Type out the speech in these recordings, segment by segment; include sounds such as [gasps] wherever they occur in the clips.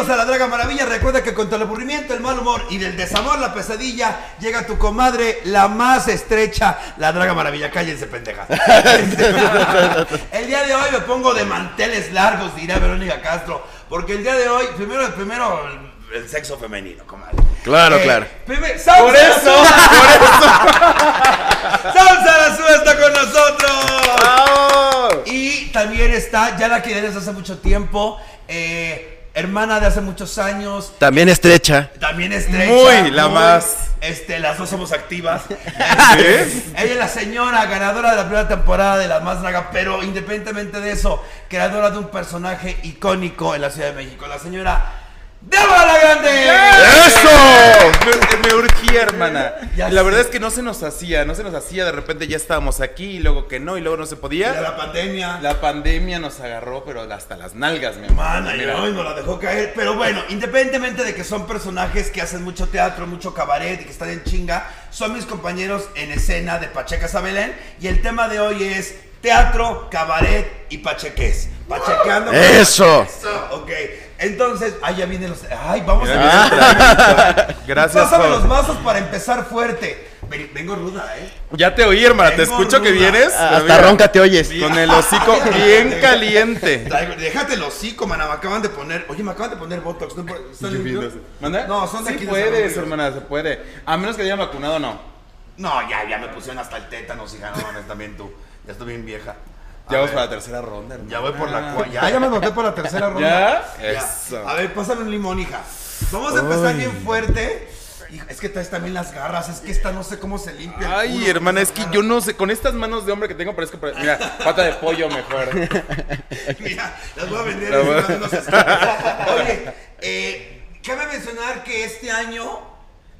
Bienvenidos a la Draga Maravilla. Recuerda que contra el aburrimiento, el mal humor y del desamor, la pesadilla, llega tu comadre, la más estrecha, la Draga Maravilla. Cállense, pendejas. [laughs] el día de hoy me pongo de manteles largos, dirá Verónica Castro. Porque el día de hoy, primero, primero el, sexo femenino, comadre. Claro, Eh, claro. primer- ¡Sam Por eso, Sam [laughs] Sarasúa está con nosotros. ¡Bravo! Y también está, ya la quería desde hace mucho tiempo, eh, hermana de hace muchos años, También estrecha. también estrecha. Muy, la más. Este, las dos somos activas. [laughs] [laughs] Ella es la señora ganadora de la primera temporada de La Más Draga, pero independientemente de eso, creadora de un personaje icónico en la Ciudad de México, la señora Débora la Grande. ¡Eso! Me, me urgía, hermana. Ya Y la sé. verdad es que no se nos hacía, no se nos hacía. De repente ya estábamos aquí y luego que no, y luego no se podía. la pandemia. La pandemia nos agarró, pero hasta las nalgas, mi amor. Mana, y Mira. hoy nos la dejó caer. Pero bueno, independientemente de que son personajes que hacen mucho teatro, mucho cabaret y que están en chinga, son mis compañeros en escena de Pachecas a Belén. Y el tema de hoy es teatro, cabaret y pacheques. Pachequeando. Eso. pacheques. Ok, entonces, ahí ya vienen los. Ay, vamos a mira. Gracias, Pásame los mazos para empezar fuerte. Ven- Vengo ruda, ¿eh? Ya te oí, hermana. Te escucho que vienes. pero Hasta mira, ronca te oyes. Con el hocico bien caliente. Déjate el hocico, mana. Me acaban de poner. Oye, me acaban de poner Botox. ¿no? ¿Están limpios? ¿Manda? No, son de sí aquí de puedes, hermana, se puede. A menos que hayan vacunado, no. No, ya, ya me pusieron hasta el tétanos, hija. No también tú. Ya estoy bien vieja. A Ya vamos para la tercera ronda, hermana. Ya voy por la cuarta. Ya, ya me anoté por la tercera [laughs] ronda. ¿Ya? Ya. Eso. A ver, pásame un limón, hija. Vamos a empezar bien fuerte. Es que traes también las garras. Es que esta no sé cómo se limpia. el Ay, culo hermana, con es esas que yo no sé, con estas manos de hombre que tengo parezco, pare- mira, pata de pollo mejor. [laughs] Mira, las voy a vender. Voy a- unos escapes. Oye, eh, cabe mencionar que este año,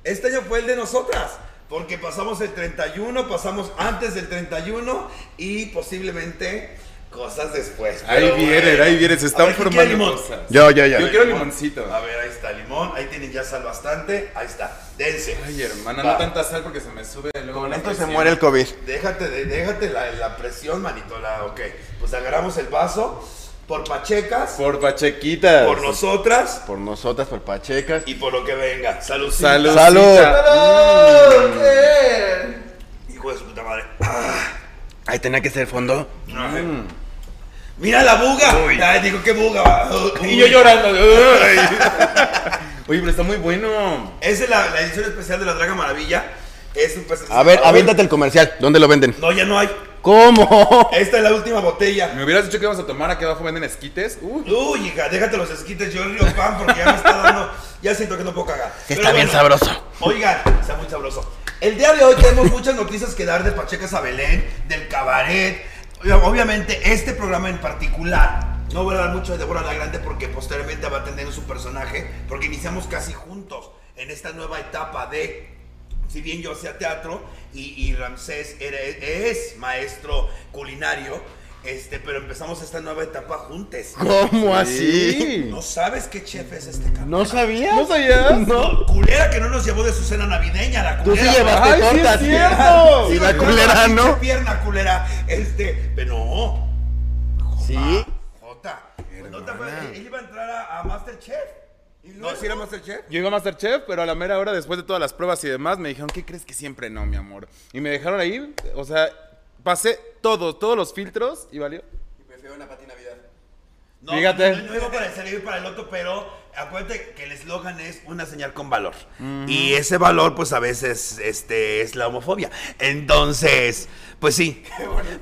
este año fue el de nosotras. Porque pasamos el 31, pasamos antes del 31 y posiblemente cosas después. Ahí bueno. ahí vienen, se están ver, ¿quién quiere formando limón? cosas. Yo, yo, yo. Yo quiero Limón. limoncito. A ver, ahí está, limón. Ahí tienen ya sal bastante. Ahí está, dense. Ay, hermana, Va. no tanta sal porque se me sube luego Con esto se muere el COVID. Déjate, de- déjate la, la presión, manito. La, ok, pues agarramos el vaso por pachecas, por, Por pachequitas. nosotras Por nosotras, por Pachecas. y por lo que venga. Salud. Salud. Salud. Hijo de su puta madre. Ahí tenía que ser el fondo. Mm. Mira la buga. Ay, digo, qué buga. va. Y yo llorando. [laughs] Ay. Oye, pero está muy bueno. Esa es la, la edición especial de la Draga Maravilla. Es un pues, A ver, aviéntate el comercial. ¿Dónde lo venden? No, ya no hay. ¿Cómo? Esta es la última botella. Me hubieras dicho que íbamos a tomar aquí abajo venden esquites. Uy. Uy, hija, déjate los esquites. Yo río pan porque ya me está dando. Ya siento que no puedo cagar. Que Pero está bien bueno, sabroso. Oigan, está muy sabroso. El día de hoy tenemos muchas noticias que dar de Pachecas a Belén, del cabaret. Obviamente, este programa en particular. No voy a hablar mucho de Débora la Grande porque posteriormente va a tener su personaje. Porque iniciamos casi juntos en esta nueva etapa de. Si bien yo hacía teatro y, y Ramsés era- es maestro culinario, este, pero empezamos esta nueva etapa juntos. ¿Cómo así? ¿No sabes qué chef es este cabrón? ¿No sabías? ¿No sabías? No. Culera que no nos llevó de su cena navideña, la Tú sí culera. llevaste Ay, sí es tortas. cierto. Y la culera, ¿no? pierna culera. Este, pero no. Sí. Jota. ¿No te acuerdas? Él iba a entrar a, a Masterchef. ¿Y No, sí era Masterchef. Yo iba a Masterchef, pero a la mera hora, después de todas las pruebas y demás, me dijeron, ¿qué crees que siempre no, mi amor? Y me dejaron ahí, o sea, pasé todo, todos los filtros y valió. No, Fíjate. No, no iba para el y para el otro, pero acuérdate que el eslogan es una señal con valor. Y ese valor, pues a veces este, es la homofobia. Entonces, pues sí.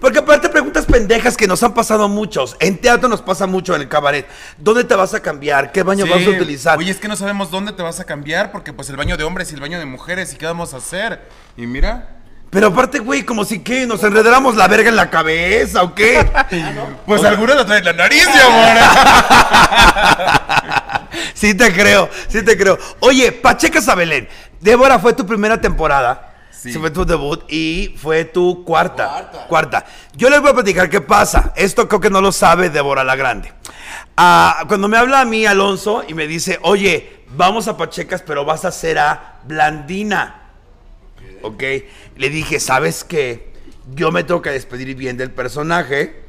Porque aparte preguntas pendejas que nos han pasado muchos. En teatro nos pasa mucho en el cabaret. ¿Dónde te vas a cambiar? ¿Qué baño vas a utilizar? Oye, es que no sabemos dónde te vas a cambiar, porque pues el baño de hombres y el baño de mujeres, ¿y qué vamos a hacer? Y mira, Pero aparte, güey, como si que nos enredáramos la verga en la cabeza o qué. [laughs] pues algunos lo traen en la nariz, mi amor. [laughs] Sí te creo, sí te creo. Oye, Pacheca Sabelén, Débora fue tu primera temporada. Sí. Fue tu debut y fue tu cuarta. Cuarta. Cuarta. Yo les voy a platicar qué pasa. Esto creo que no lo sabe Débora la Grande. Ah, cuando me habla a mí Alonso y me dice, oye, vamos a Pachecas, pero vas a hacer a Blandina. ¿Ok? Le dije, ¿sabes qué? Yo me tengo que despedir bien del personaje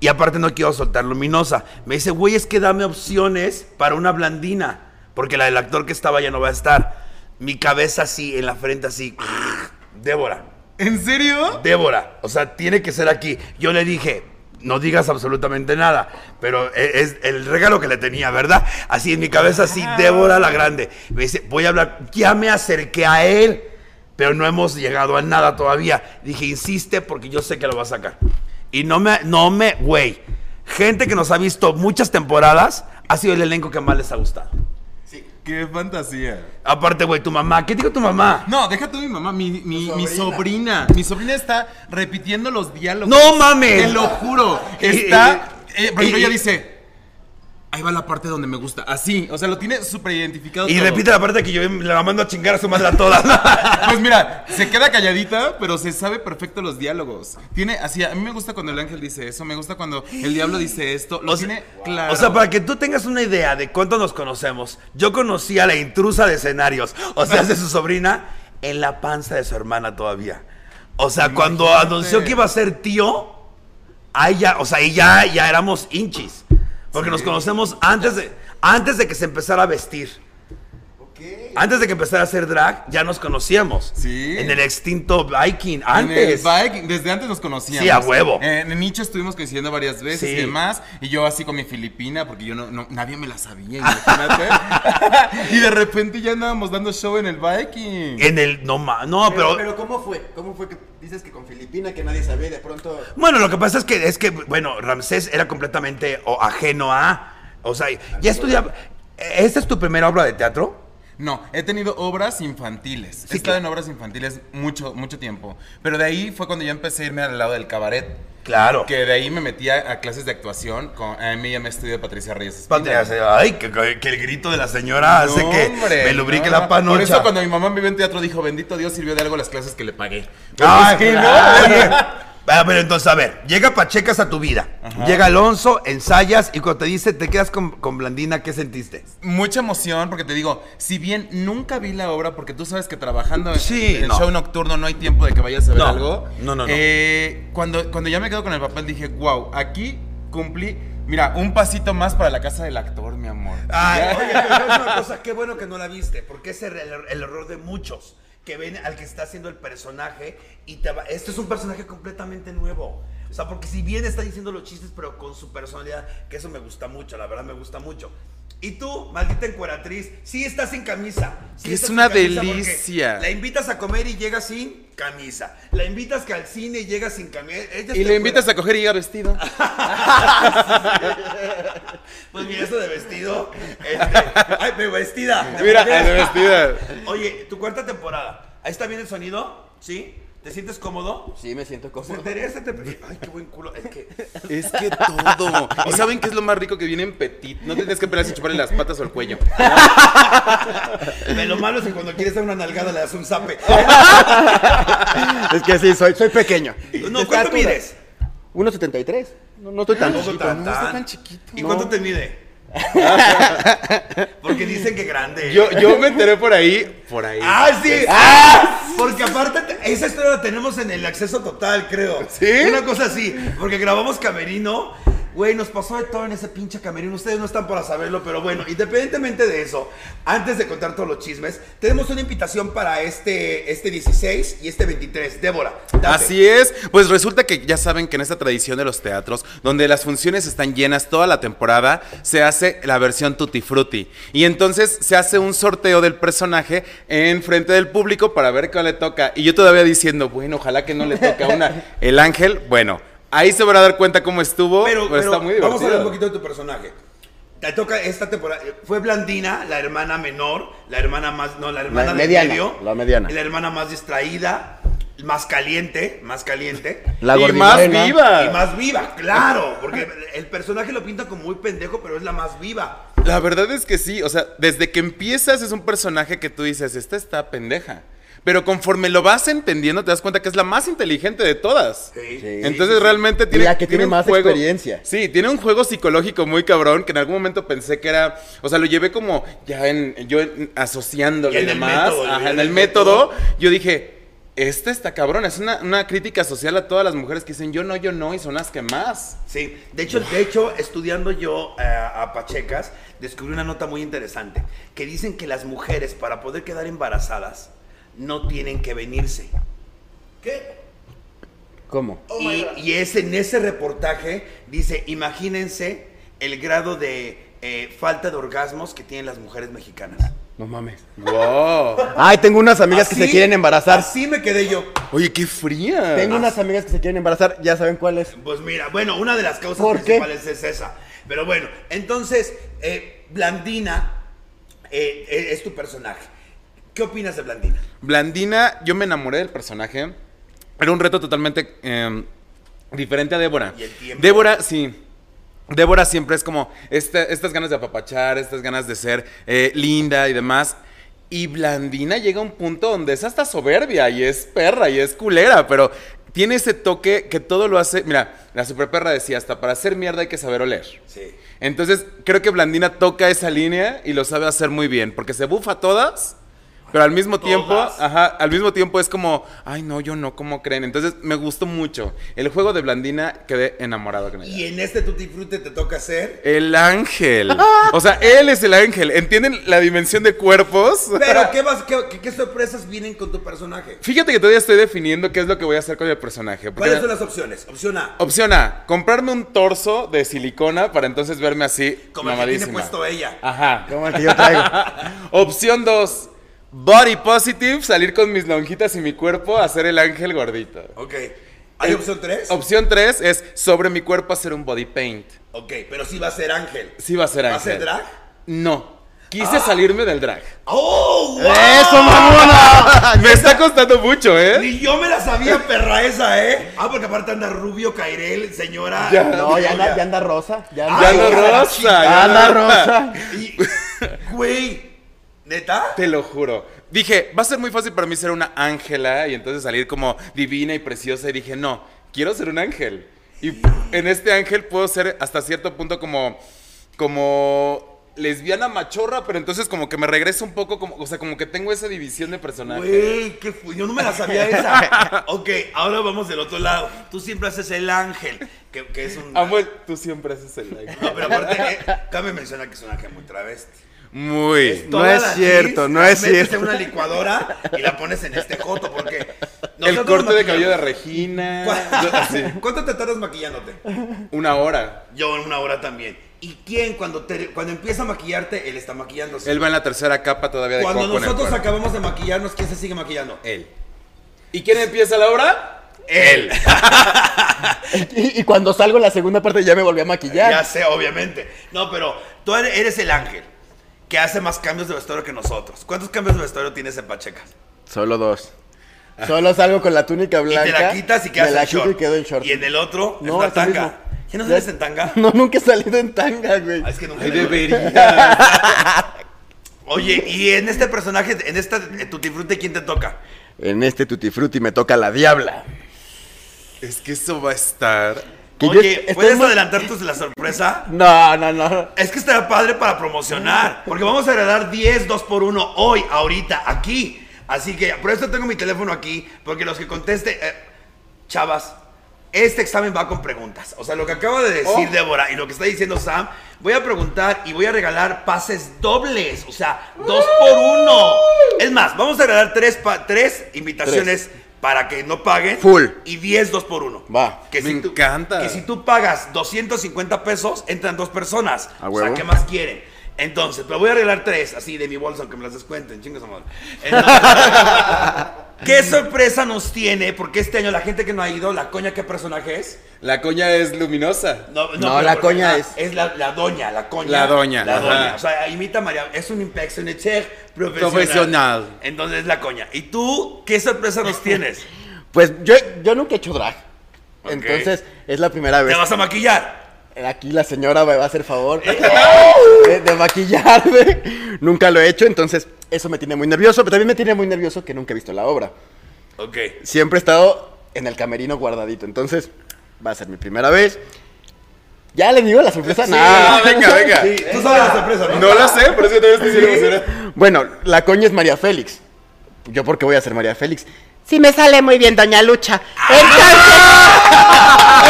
Y aparte no quiero soltar luminosa. Me dice, güey, es que dame opciones para una blandina. Porque la del actor que estaba ya no va a estar. Mi cabeza así, en la frente así. [sniffs] Débora. ¿En serio? Débora. O sea, tiene que ser aquí. Yo le dije, no digas absolutamente nada. Pero e- es el regalo que le tenía, ¿verdad? Así en mi cabeza, así, Débora la grande. Me dice, voy a hablar. Ya me acerqué a él. Pero no hemos llegado a nada todavía. Dije, insiste porque yo sé que lo va a sacar. Y no me, no me, güey. Gente que nos ha visto muchas temporadas ha sido el elenco que más les ha gustado. Qué fantasía. Aparte, güey, tu mamá. ¿Qué dijo tu mamá? No, deja tú mi mamá, mi, mi, mi sobrina. Mi sobrina está repitiendo los diálogos. ¡No mames! Te lo juro. Está. eh, por ejemplo, ella dice. Ahí va la parte donde me gusta. Así. O sea, lo tiene súper identificado. Y todo. repite la parte que yo la mando a chingar a su madre a todas. [laughs] Pues mira, se queda calladita, pero se sabe perfecto los diálogos. Tiene así, a mí me gusta cuando el ángel dice eso, me gusta cuando el diablo dice esto, lo O sea, tiene claro. O sea, para que tú tengas una idea de cuánto nos conocemos, yo conocí a la intrusa de escenarios, o sea, de su sobrina, en la panza de su hermana todavía. O sea, cuando anunció que iba a ser tío, ahí ya, o sea, ahí ya, ya éramos hinchis. Porque nos conocemos antes de, antes de que se empezara a vestir. Antes de que empezara a hacer drag, ya nos conocíamos. Sí. En el extinto Viking, En el antes. Viking, desde antes nos conocíamos. Sí, a huevo. En Nicho estuvimos coincidiendo varias veces Sí. y demás. Y yo así con mi filipina, porque yo no, no- nadie me la sabía, imagínate. [laughs] y de repente ya andábamos dando show en el Viking. En el, no, no, Pero, pero pero ¿cómo fue? ¿Cómo fue que dices que con Filipina que nadie sabía y de pronto... Bueno, lo que pasa es que, es que bueno, Ramsés era completamente o, ajeno a. O sea, ya estudiaba. ¿Esta es tu primera obra de teatro? No, he tenido obras infantiles. Sí, he estado claro. en obras infantiles mucho, mucho tiempo. Pero de ahí fue cuando yo empecé a irme al lado del cabaret. Claro. Que de ahí me metí a, clases de actuación. Con, a mí ya me estudió Patricia Reyes. Hace- ay, que, que- que el grito de la señora hace que hombre, me lubrique no, la no. panocha. Por eso cuando mi mamá me vio en teatro dijo, bendito Dios, sirvió de algo las clases que le pagué. Ay, Pues, ¿qué no? [laughs] claro. Ah, pero entonces, a ver, llega Pachecas a tu vida. Llega Alonso, ensayas y cuando te dice te quedas con, con Blandina, ¿qué sentiste? Mucha emoción porque te digo, si bien nunca vi la obra, porque tú sabes que trabajando en- Sí, en el no. show nocturno no hay tiempo de que vayas a ver No, algo. no, no, no. eh, cuando, cuando ya me quedo con el papel dije, wow, aquí cumplí, mira, un pasito más para la casa del actor, mi amor. Ay, oye, pero es una cosa, qué bueno que no la viste, porque es el, el error de muchos que ven al que está haciendo el personaje y te va. Este es un personaje completamente nuevo. O sea, porque si bien está diciendo los chistes, pero con su personalidad, que eso me gusta mucho, la verdad me gusta mucho. Y tú, maldita encueratriz, sí estás sin camisa. sí es una delicia. La invitas a comer y llega sin camisa. La invitas que al cine y llega sin camisa. Y le invitas a coger y llega vestido. [laughs] [laughs] [laughs] Pues mira, eso de vestido. este, [laughs] ay, pero vestida. Mira, de [laughs] vestida. Oye, tu cuarta temporada. ¿Ahí está bien el sonido? ¿Sí? ¿Te sientes cómodo? Sí, me siento cómodo. interésate. Ay, qué buen culo. Es que. Es que todo. ¿Y saben qué es lo más rico que viene en petit? No tienes que pelear si chuparle las patas o el cuello. de lo malo es que cuando quieres dar una nalgada le das un zape. Es que sí, soy, soy pequeño. No, ¿cuánto mides? 1.73. No, no estoy tan Tampoco chiquito. tan, no chiquito. ¿Y No. cuánto te mide? [laughs] Porque dicen que grande. Yo, yo me enteré por ahí. Por ahí. ¡Ah, sí! ¡Ah! Porque aparte, te- esa historia la tenemos en el acceso total, creo. ¿Sí? Una cosa así. Porque grabamos Camerino. Güey, nos pasó de todo en ese pinche Camerino. Ustedes no están para saberlo, pero bueno, independientemente de eso, antes de contar todos los chismes, tenemos una invitación para este, este 16 y este 23. Débora, date. Así es, pues resulta que ya saben que en esta tradición de los teatros, donde las funciones están llenas toda la temporada, se hace la versión Tutti Frutti. Y entonces se hace un sorteo del personaje en frente del público para ver cuál le toca. Y yo todavía diciendo, bueno, ojalá que no le toque a una. [laughs] El ángel, bueno, ahí se van a dar cuenta cómo estuvo. Pero, pero está muy vamos a hablar un divertido. poquito de tu personaje. Te toca esta temporada. Fue Blandina, la hermana menor, la hermana más. No, la hermana La del mediana, medio. la mediana. La hermana más distraída, más caliente, más caliente. La y más viva. Y más viva, claro. Porque el personaje lo pinta como muy pendejo, pero es la más viva. La verdad es que sí, o sea, desde que empiezas es un personaje que tú dices, esta está pendeja. Pero conforme lo vas entendiendo, te das cuenta que es la más inteligente de todas. Sí. Sí. Entonces realmente tiene, la que tiene más experiencia. Sí, tiene un juego psicológico muy cabrón que en algún momento pensé que era, o sea, lo llevé como ya en yo en- el demás, método, ajá, en el método, yo dije, Esta está cabrón, es una, una crítica social a todas las mujeres que dicen yo no, yo no, y son las que más. Sí, de hecho, de hecho estudiando yo eh, a Pachecas, descubrí una nota muy interesante, que dicen que las mujeres para poder quedar embarazadas no tienen que venirse. ¿Qué? ¿Cómo? y, y es en ese reportaje, dice, imagínense el grado de eh, falta de orgasmos que tienen las mujeres mexicanas. No mames. Wow. Ay, tengo unas amigas que se quieren embarazar. Así me quedé yo. Oye, qué fría. Tengo unas amigas que se quieren embarazar, ya saben cuál es. Pues mira, bueno, una de las causas ¿Por qué? principales es esa. Pero bueno, entonces, eh, Blandina eh, eh, es tu personaje. ¿Qué opinas de Blandina? Blandina, yo me enamoré del personaje. Era un reto totalmente eh, diferente a Débora. ¿Y el tiempo? Débora, sí. Débora siempre es como esta- estas ganas de apapachar, estas ganas de ser eh, linda y demás. Y Blandina llega a un punto donde es hasta soberbia y es perra y es culera, pero tiene ese toque que todo lo hace. Mira, la superperra decía: hasta para hacer mierda hay que saber oler. Sí. Entonces, creo que Blandina toca esa línea y lo sabe hacer muy bien, porque se bufa todas, pero al mismo tiempo, Todas. ajá, al mismo tiempo es como, ay, no, yo no, ¿cómo creen? Entonces, me gustó mucho. El juego de Blandina, quedé enamorado con ella. Y en este Tutti Frutti te toca hacer. El ángel. O sea, él es el ángel. ¿Entienden la dimensión de cuerpos? Pero, [laughs] ¿qué, vas, qué, qué- qué sorpresas vienen con tu personaje? Fíjate que todavía estoy definiendo qué es lo que voy a hacer con el personaje. ¿Cuáles son las opciones? Opción A, Opción A, comprarme un torso de silicona para entonces verme así como el que tiene puesto ella. Ajá. Como el que yo traigo. [laughs] Opción 2. Body positive, salir con mis lonjitas y mi cuerpo, hacer el ángel gordito. Ok. ¿Hay Eh, opción 3? Opción 3 es sobre mi cuerpo hacer un body paint. ok, pero sí va a ser Ángel. Sí va a ser ¿Va a ángel. ser drag? No. Quise salirme del drag. ¡Oh! wow! ¡Eso, mamona! [laughs] Me está costando mucho, ¿eh? Ni yo me la sabía, perra esa, ¿eh? Ah, porque aparte anda Rubio, Cairel, señora. Ya. No, ya anda, ya anda rosa. Ya anda, Ya Ay, de la rosa. ya anda rosa. Y, güey, ¿neta? Te lo juro. Dije, va a ser muy fácil para mí ser una ángela y entonces salir como divina y preciosa. Y dije, no, quiero ser un ángel. Y en este ángel puedo ser hasta cierto punto como, como lesbiana machorra, pero entonces como que me regreso un poco, como, o sea, como que tengo esa división de personaje. Güey, qué fu- Yo no me la sabía esa. [laughs] ok, ahora vamos del otro lado. Tú siempre haces el ángel, que, que es un. Amo el- tú siempre haces el ángel. No, pero aparte, eh, cabe mencionar que es un ángel muy travesti. Muy. No es cierto, no es metes cierto. en una licuadora y la pones en este joto, porque. El corte de cabello de Regina. ¿Cu- así, [laughs] ¿Cuánto te tardas maquillándote? una hora. Yo en una hora también. ¿Y quién cuando, te, cuando empieza a maquillarte, él está maquillándose? Él va en la tercera capa todavía de cuando coco en el nosotros acabamos de maquillarnos, ¿quién se sigue maquillando? Él. ¿Y quién empieza la obra? Él. [laughs] Y, y cuando salgo en la segunda parte ya me volví a Ya maquillar. sé, obviamente. No, pero tú eres el ángel que hace más cambios de vestuario que nosotros. ¿Cuántos cambios de vestuario tienes en Pachecas? Solo dos. Solo salgo con la túnica Y blanca. te la quitas y quedas me la en quito short. y quedo en short. Y en el otro es No, una es el tanga. mismo. ¿Ya no sales en tanga? [laughs] No, nunca he salido en tanga, güey. Ah, es que nunca Ay, debería. Oye, y en este personaje, en esta Tutti Frutti, ¿quién te toca? En este Tutti Frutti me toca la diabla. Es que eso va a estar. Que Oye, ¿puedes muy- adelantar tus la sorpresa? [laughs] No, no, no. Es que estará padre para promocionar, porque vamos a regalar 10 2 por 1 hoy, ahorita, aquí. Así que por eso tengo mi teléfono aquí, porque los que conteste, eh, chavas, este examen va con preguntas. O sea, lo que acaba de decir Oh. Débora y lo que está diciendo Sam, voy a preguntar y voy a regalar pases dobles, o sea, dos por uno. Es más, vamos a regalar tres, tres invitaciones para que no paguen. Full. Y 10 2 por 1 Va. Que Me si tú- encanta. Que si tú pagas 250 pesos, entran dos personas. A O sea. ¿qué más quieren? Entonces, pero voy a arreglar tres, así de mi bolsa, aunque me las descuenten, chingas a madre. [laughs] Entonces, ¿Qué sorpresa nos tiene? Porque este año la gente que no ha ido, la coña, ¿qué personaje es? La coña es luminosa. No, pero la porque- coña es- Es la, la doña, la coña. La doña, La ajá. doña. O sea, imita a María. Es un impersonateur profesional. Profesional. Entonces es la coña. ¿Y tú qué sorpresa nos tienes? [laughs] Pues yo, yo nunca he hecho drag. Ok. Entonces, es la primera vez. ¿Te vas a maquillar? Aquí la señora me va a hacer favor [laughs] de, de maquillarme. Nunca lo he hecho, entonces eso me tiene muy nervioso. Pero también me tiene muy nervioso que nunca he visto la obra. Ok. Siempre he estado en el camerino guardadito. Entonces, va a ser mi primera vez. ¿Ya le digo la sorpresa? Sí, no, venga, venga. Sí, tú sabes la sorpresa, ¿no? No la sé, por eso yo todavía estoy emocionado. Bueno, la coña es María Félix. ¿Yo por qué voy a ser María Félix? Sí me sale muy bien, doña Lucha. Entonces,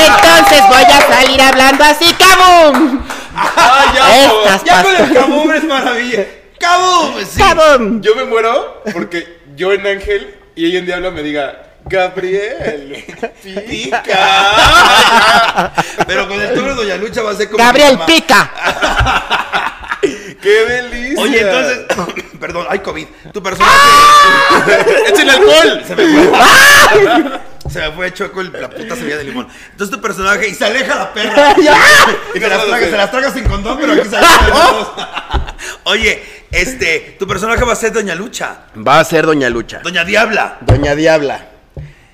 entonces voy a salir hablando así, ¡cabum! ¡Ah, ya! Estas Ya con el cabum es maravilla. ¡Cabum! Sí. ¡Cabum! Yo me muero porque yo en Ángel y ella en Diablo me diga, Gabriel, pica. Pero con el de Doña Lucha va a ser como. Gabriel. Pica. [laughs] ¡Qué delicia! Oye, entonces. [coughs] Perdón, hay COVID. Tu personaje. ¡Échenle alcohol! Se me fue. Se me fue choco el- la puta semilla de limón. Entonces tu personaje. Y se aleja la perra. [laughs] y se las, traga, se las traga sin condón, pero aquí se aleja. [laughs] Oye, este. Tu personaje va a ser Doña Lucha. Va a ser doña Lucha. Doña Diabla. Doña Diabla.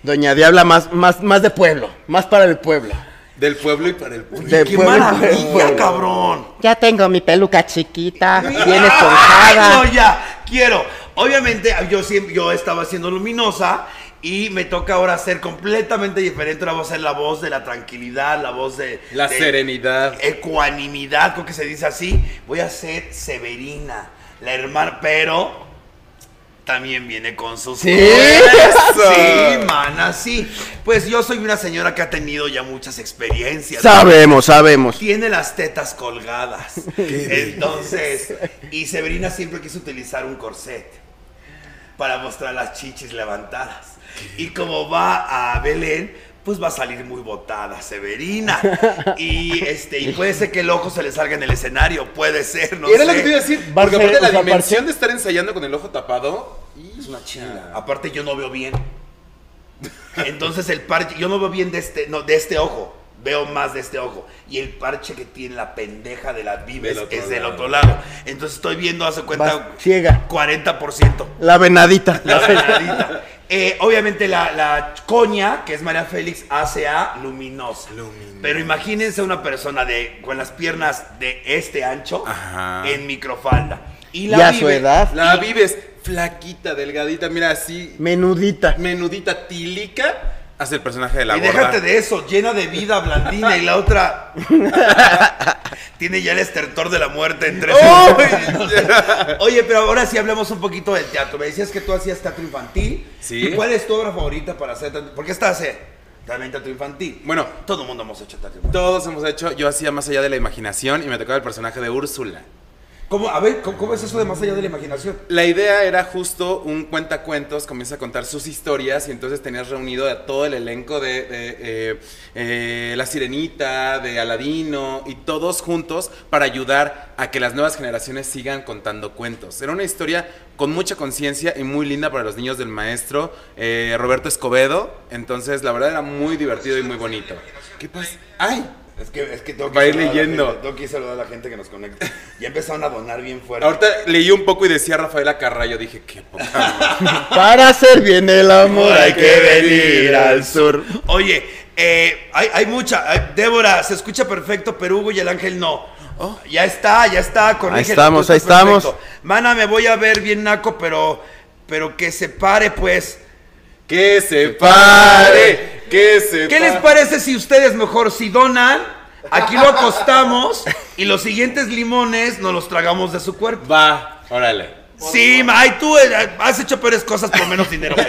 Doña Diabla más, más, más de pueblo. Más para el pueblo. Del pueblo y para el pueblo. De ¡Qué pueblo maravilla, pueblo. cabrón! Ya tengo mi peluca chiquita, [laughs] bien ¡Ay, no, esponjada. ya! Quiero. Obviamente, yo siempre, yo estaba siendo luminosa y me toca ahora ser completamente diferente. Ahora voy a ser la voz de la tranquilidad, la voz de... La de serenidad. Ecuanimidad, creo que se dice así. Voy a ser Severina, la hermana, pero... También viene con sus ¿Sí? Sí, mana, sí. Pues yo soy una señora que ha tenido ya muchas experiencias. Sabemos, sabemos. Tiene las tetas colgadas. [laughs] Entonces, y Severina siempre quiso utilizar un corset para mostrar las chichis levantadas. Y como va a Belén, pues va a salir muy botada Severina. [laughs] Y este, y puede ser que el ojo se le salga en el escenario, puede ser, no era sé. lo que te iba a decir, Va porque ser, aparte o la sea, dimensión parche- de estar ensayando con el ojo tapado es una chingada. Aparte yo no veo bien. Entonces el parche, yo no veo bien de este, no, de este ojo. Veo más de este ojo. Y el parche que tiene la pendeja de las vives Del es del lado. otro lado. Entonces estoy viendo, hace Vas cuenta, ciega. 40%. La venadita. La venadita. Eh, obviamente la, la coña, que es María Félix, hace a luminosa. Luminosa. Pero imagínense una persona de con las piernas de este ancho Ajá. en microfalda. Y Y a su edad. La vives flaquita, delgadita, mira así, Menudita. menudita, tílica, hace el personaje de la y gorda. déjate de eso, llena de vida, blandina, y la otra [laughs] tiene ya el estertor de la muerte en tres Oye, pero ahora sí hablemos un poquito del teatro. Me decías que tú hacías teatro infantil. Sí. ¿Y cuál es tu obra favorita para hacer teatro? ¿Por qué estás haciendo también teatro infantil? Bueno. todo el mundo hemos hecho teatro infantil. Todos hemos hecho, yo hacía más allá de la imaginación y me tocaba el personaje de Úrsula. ¿Cómo, a ver, ¿cómo, es eso de más allá de la imaginación? La idea era justo un cuentacuentos, comienza a contar sus historias y entonces tenías reunido a todo el elenco de, de, eh, eh, La Sirenita, de Aladino y todos juntos para ayudar a que las nuevas generaciones sigan contando cuentos. Era una historia con mucha conciencia y muy linda para los niños del maestro eh, Roberto Escobedo, entonces la verdad era muy divertido y muy bonito. ¿Qué pasa? ¡Ay! Es que, es que tengo que Va a ir saludar a la leyendo. gente, tengo que saludar a la gente que nos conecta. Ya empezaron a donar bien fuerte. Ahorita leí un poco y decía Rafaela Carrallo, dije, qué poca madre". [laughs] Para hacer bien el amor hay que venir al sur. Oye, eh, hay, hay mucha. hay- Débora, se escucha perfecto, pero Hugo y el ángel no. Ya está, ya está. corrígelo, Ahí estamos, ahí estamos. Mana, me voy a ver bien naco, pero, pero que se pare, pues. Que se pare, que se ¿Qué les pare. parece si ustedes mejor si donan? Aquí lo acostamos y los siguientes limones nos los tragamos de su cuerpo. Va, órale. Sí, ay, tú eh, has hecho peores cosas por menos dinero. [laughs]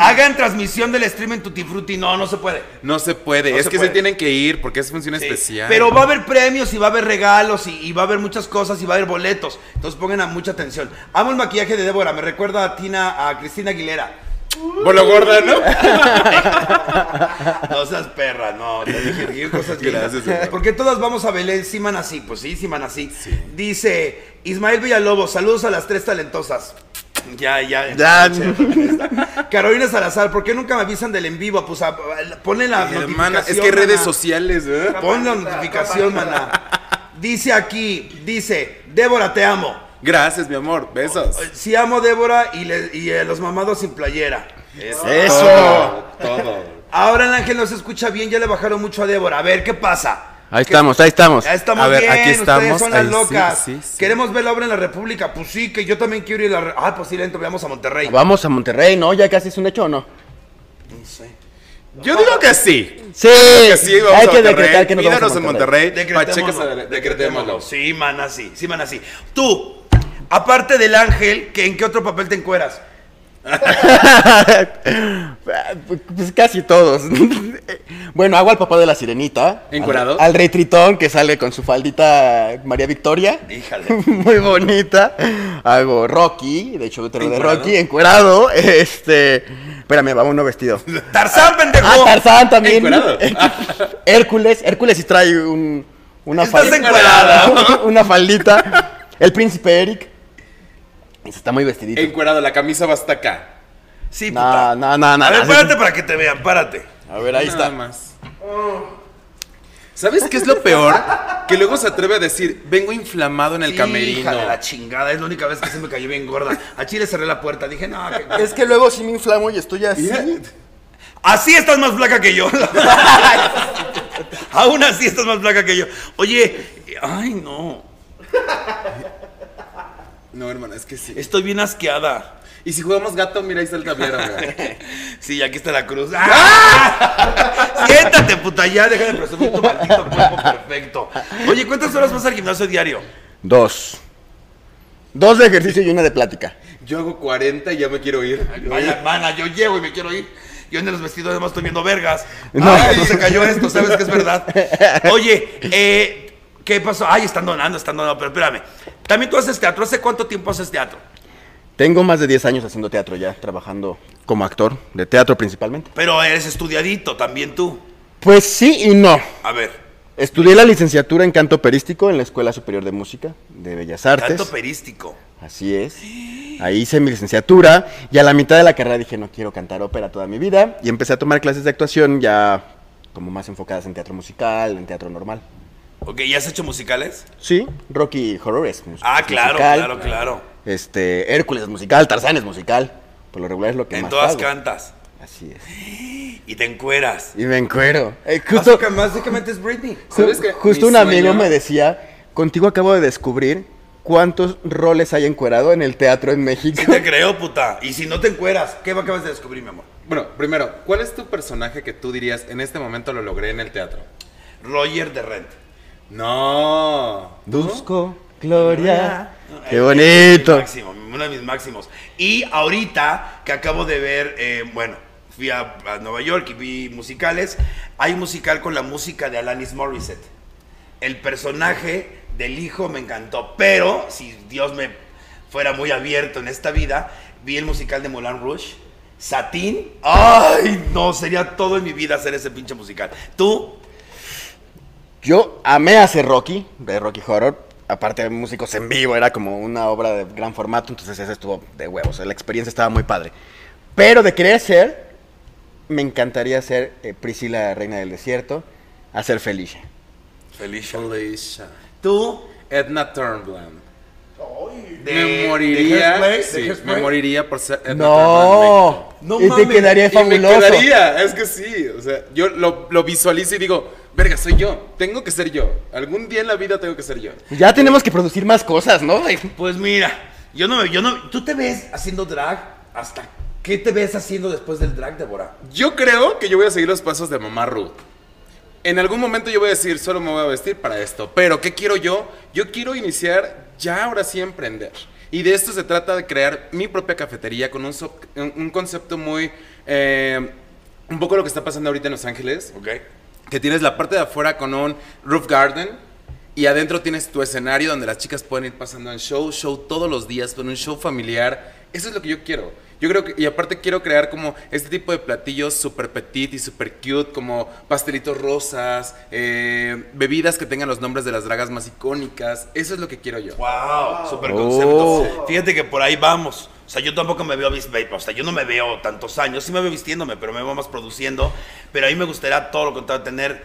Hagan transmisión del stream en Tutti Frutti. No, no se puede. No se puede, No es se que puede. se tienen que ir porque es función Sí, especial. Pero va a haber premios y va a haber regalos y, y va a haber muchas cosas y va a haber boletos. Entonces pongan a mucha atención. Amo el maquillaje de Débora. Me recuerda a Tina, a Cristina Aguilera. Por lo gorda, ¿no? [laughs] No seas perra, no. Te dije, cosas. Gracias, Débora. Porque todas vamos a Belén, sí, man, así. Pues sí, sí, man, así. Dice Ismael Villalobos, saludos a las tres talentosas. Ya, ya. Ya. Carolina Salazar, ¿por qué nunca me avisan del en vivo? Pues a- ponle la Hermana, notificación. es que hay redes mana. sociales, ¿eh? Pon la notificación, maná. Dice aquí, dice, Débora, te amo. Gracias, mi amor. Besos. Sí amo a Débora y, le- y a los mamados sin playera. Eso. Eso. Todo. Ahora el ángel no se escucha bien, ya le bajaron mucho a Débora. A ver, ¿qué pasa? Ahí estamos, ahí estamos. Ya estamos A ver, bien, aquí ustedes estamos, son las ahí sí, locas. sí, sí. Queremos ver la obra en la República. Pues sí, que yo también quiero ir a la... Ah, posiblemente veamos a Monterrey. Vamos a Monterrey, ¿no? Ya casi es un hecho o no. No sé. Yo digo que sí. Sí, Que sí, vamos hay que Monterrey. decretar que nos vamos a en Monterrey. Monterrey. Decretémoslo. Decretémoslo. Sí, man, así. Sí, man, así. Tú, aparte del ángel, ¿que ¿en qué otro papel te encueras? [laughs] pues casi todos. bueno, hago al papá de la sirenita. ¿Encuerado? Al, al rey Tritón que sale con su faldita María Victoria. Híjale. [laughs] Muy bonita. Hago Rocky, de hecho, de ¿Encuerado? Rocky, encuerado. Este. Espérame, va uno vestido. Tarzán, pendejo. Ah, Tarzán también. Encuerado. [laughs] Hércules. Hércules sí trae un, una Estás faldita. encuerada. una faldita. El príncipe Eric. Ese Está muy vestidito. Encuerado, la camisa va hasta acá. Sí, puta. no, no, no. A ver, no. párate para que te vean, párate. A ver, ahí Nada está. más. ¿Sabes qué es lo peor? Que luego se atreve a decir, vengo inflamado en el Sí, camerino. Hija de la chingada, es la única vez que se me cayó bien gorda. A Chile cerré la puerta, dije, no, que- Es que luego sí me inflamo y estoy así. Así estás más flaca que yo. [laughs] Aún así estás más flaca que yo. Oye, ay no, No, hermano, es que sí. estoy bien asqueada. Y si jugamos gato, mira, ahí está el tablero, güey. [laughs] Sí, aquí está la cruz. ¡Ah! [laughs] Siéntate, puta, ya, deja de presumir tu maldito cuerpo perfecto. Oye, ¿cuántas horas vas al gimnasio diario? Dos. Dos de ejercicio y una de plática. Yo hago 40 y ya me quiero ir. Vaya, mana, yo llego y me quiero ir. Yo en los vestidos además estoy viendo vergas. No. Ay, no se cayó esto, sabes que es verdad. [laughs] Oye, eh, ¿qué pasó? Ay, están donando, están donando, pero espérame. También tú haces teatro. ¿Hace cuánto tiempo haces teatro? Tengo más de 10 años haciendo teatro ya, trabajando como actor, de teatro principalmente. Pero eres estudiadito también tú. Pues sí y no. A ver, Estudié la licenciatura en canto perístico en la Escuela Superior de Música de Bellas Artes. canto perístico. Así es. Ahí hice mi licenciatura y a la mitad de la carrera dije no quiero cantar ópera toda mi vida y empecé a tomar clases de actuación ya como más enfocadas en teatro musical, en teatro normal. Ok, ¿ya has hecho musicales? Sí, Rocky Horror es mus- Ah, claro, musical. claro, claro. Este, Hércules es musical, Tarzán es musical. Por lo regular es lo que En más todas hago. cantas. Así es. [gasps] Y te encueras. Y me encuero. Eh, justo Básica- Básicamente es Britney. ju- ¿Sabes qué? justo un amigo sueño- me decía, contigo acabo de descubrir cuántos roles hay encuerado en el teatro en México. Sí te creo, puta. Y si no te encueras, ¿qué acabas de descubrir, mi amor? Bueno, primero, ¿cuál es tu personaje que tú dirías en este momento lo logré en el teatro? Roger de Rent. No. Busco gloria. Qué bonito. máximo, uno de mis máximos. Y ahorita que acabo de ver, eh, bueno, fui a, a Nueva York y vi musicales. Hay un musical con la música de Alanis Morissette. El personaje del hijo me encantó, pero si Dios me fuera muy abierto en esta vida, vi el musical de Moulin Rouge. Satín, ay, no, sería todo en mi vida hacer ese pinche musical. ¿Tú? Yo amé hacer Rocky, de Rocky Horror. Aparte de músicos en vivo, era como una obra de gran formato, entonces ese estuvo de huevos. La experiencia estaba muy padre. Pero de querer ser, me encantaría ser eh, Priscila, Reina del Desierto, hacer Felicia. Felicia. Felicia. ¿Tú? Edna Turnblad. De- me moriría. De sí, me moriría por ser Edna No, y te quedaría Y me fabuloso. quedaría, es que sí, o sea, yo lo, lo visualizo y digo, verga, soy yo, tengo que ser yo, algún día en la vida tengo que ser yo. Ya tenemos que producir más cosas, ¿no? Pues mira, yo no me, yo no, ¿tú te ves haciendo drag hasta qué te ves haciendo después del drag, Débora? Yo creo que yo voy a seguir los pasos de mamá Ruth. En algún momento yo voy a decir, solo me voy a vestir para esto, pero ¿qué quiero yo? Yo quiero iniciar ya ahora sí emprender. Y de esto se trata de crear mi propia cafetería con un, so- un- un concepto muy... eh, un poco lo que está pasando ahorita en Los Ángeles. ¿Ok? que tienes la parte de afuera con un roof garden y adentro tienes tu escenario donde las chicas pueden ir pasando en show, show todos los días, con un show familiar. Eso es lo que yo quiero. Yo creo que, y aparte quiero crear como este tipo de platillos super petit y super cute, como pastelitos rosas, eh, bebidas que tengan los nombres de las dragas más icónicas. Eso es lo que quiero yo. Wow, super Oh. concepto. Fíjate que por ahí vamos. O sea, yo tampoco me veo o sea, yo no me veo tantos años, sí me veo vistiéndome, pero me veo más produciendo. Pero a mí me gustaría todo lo contrario, tener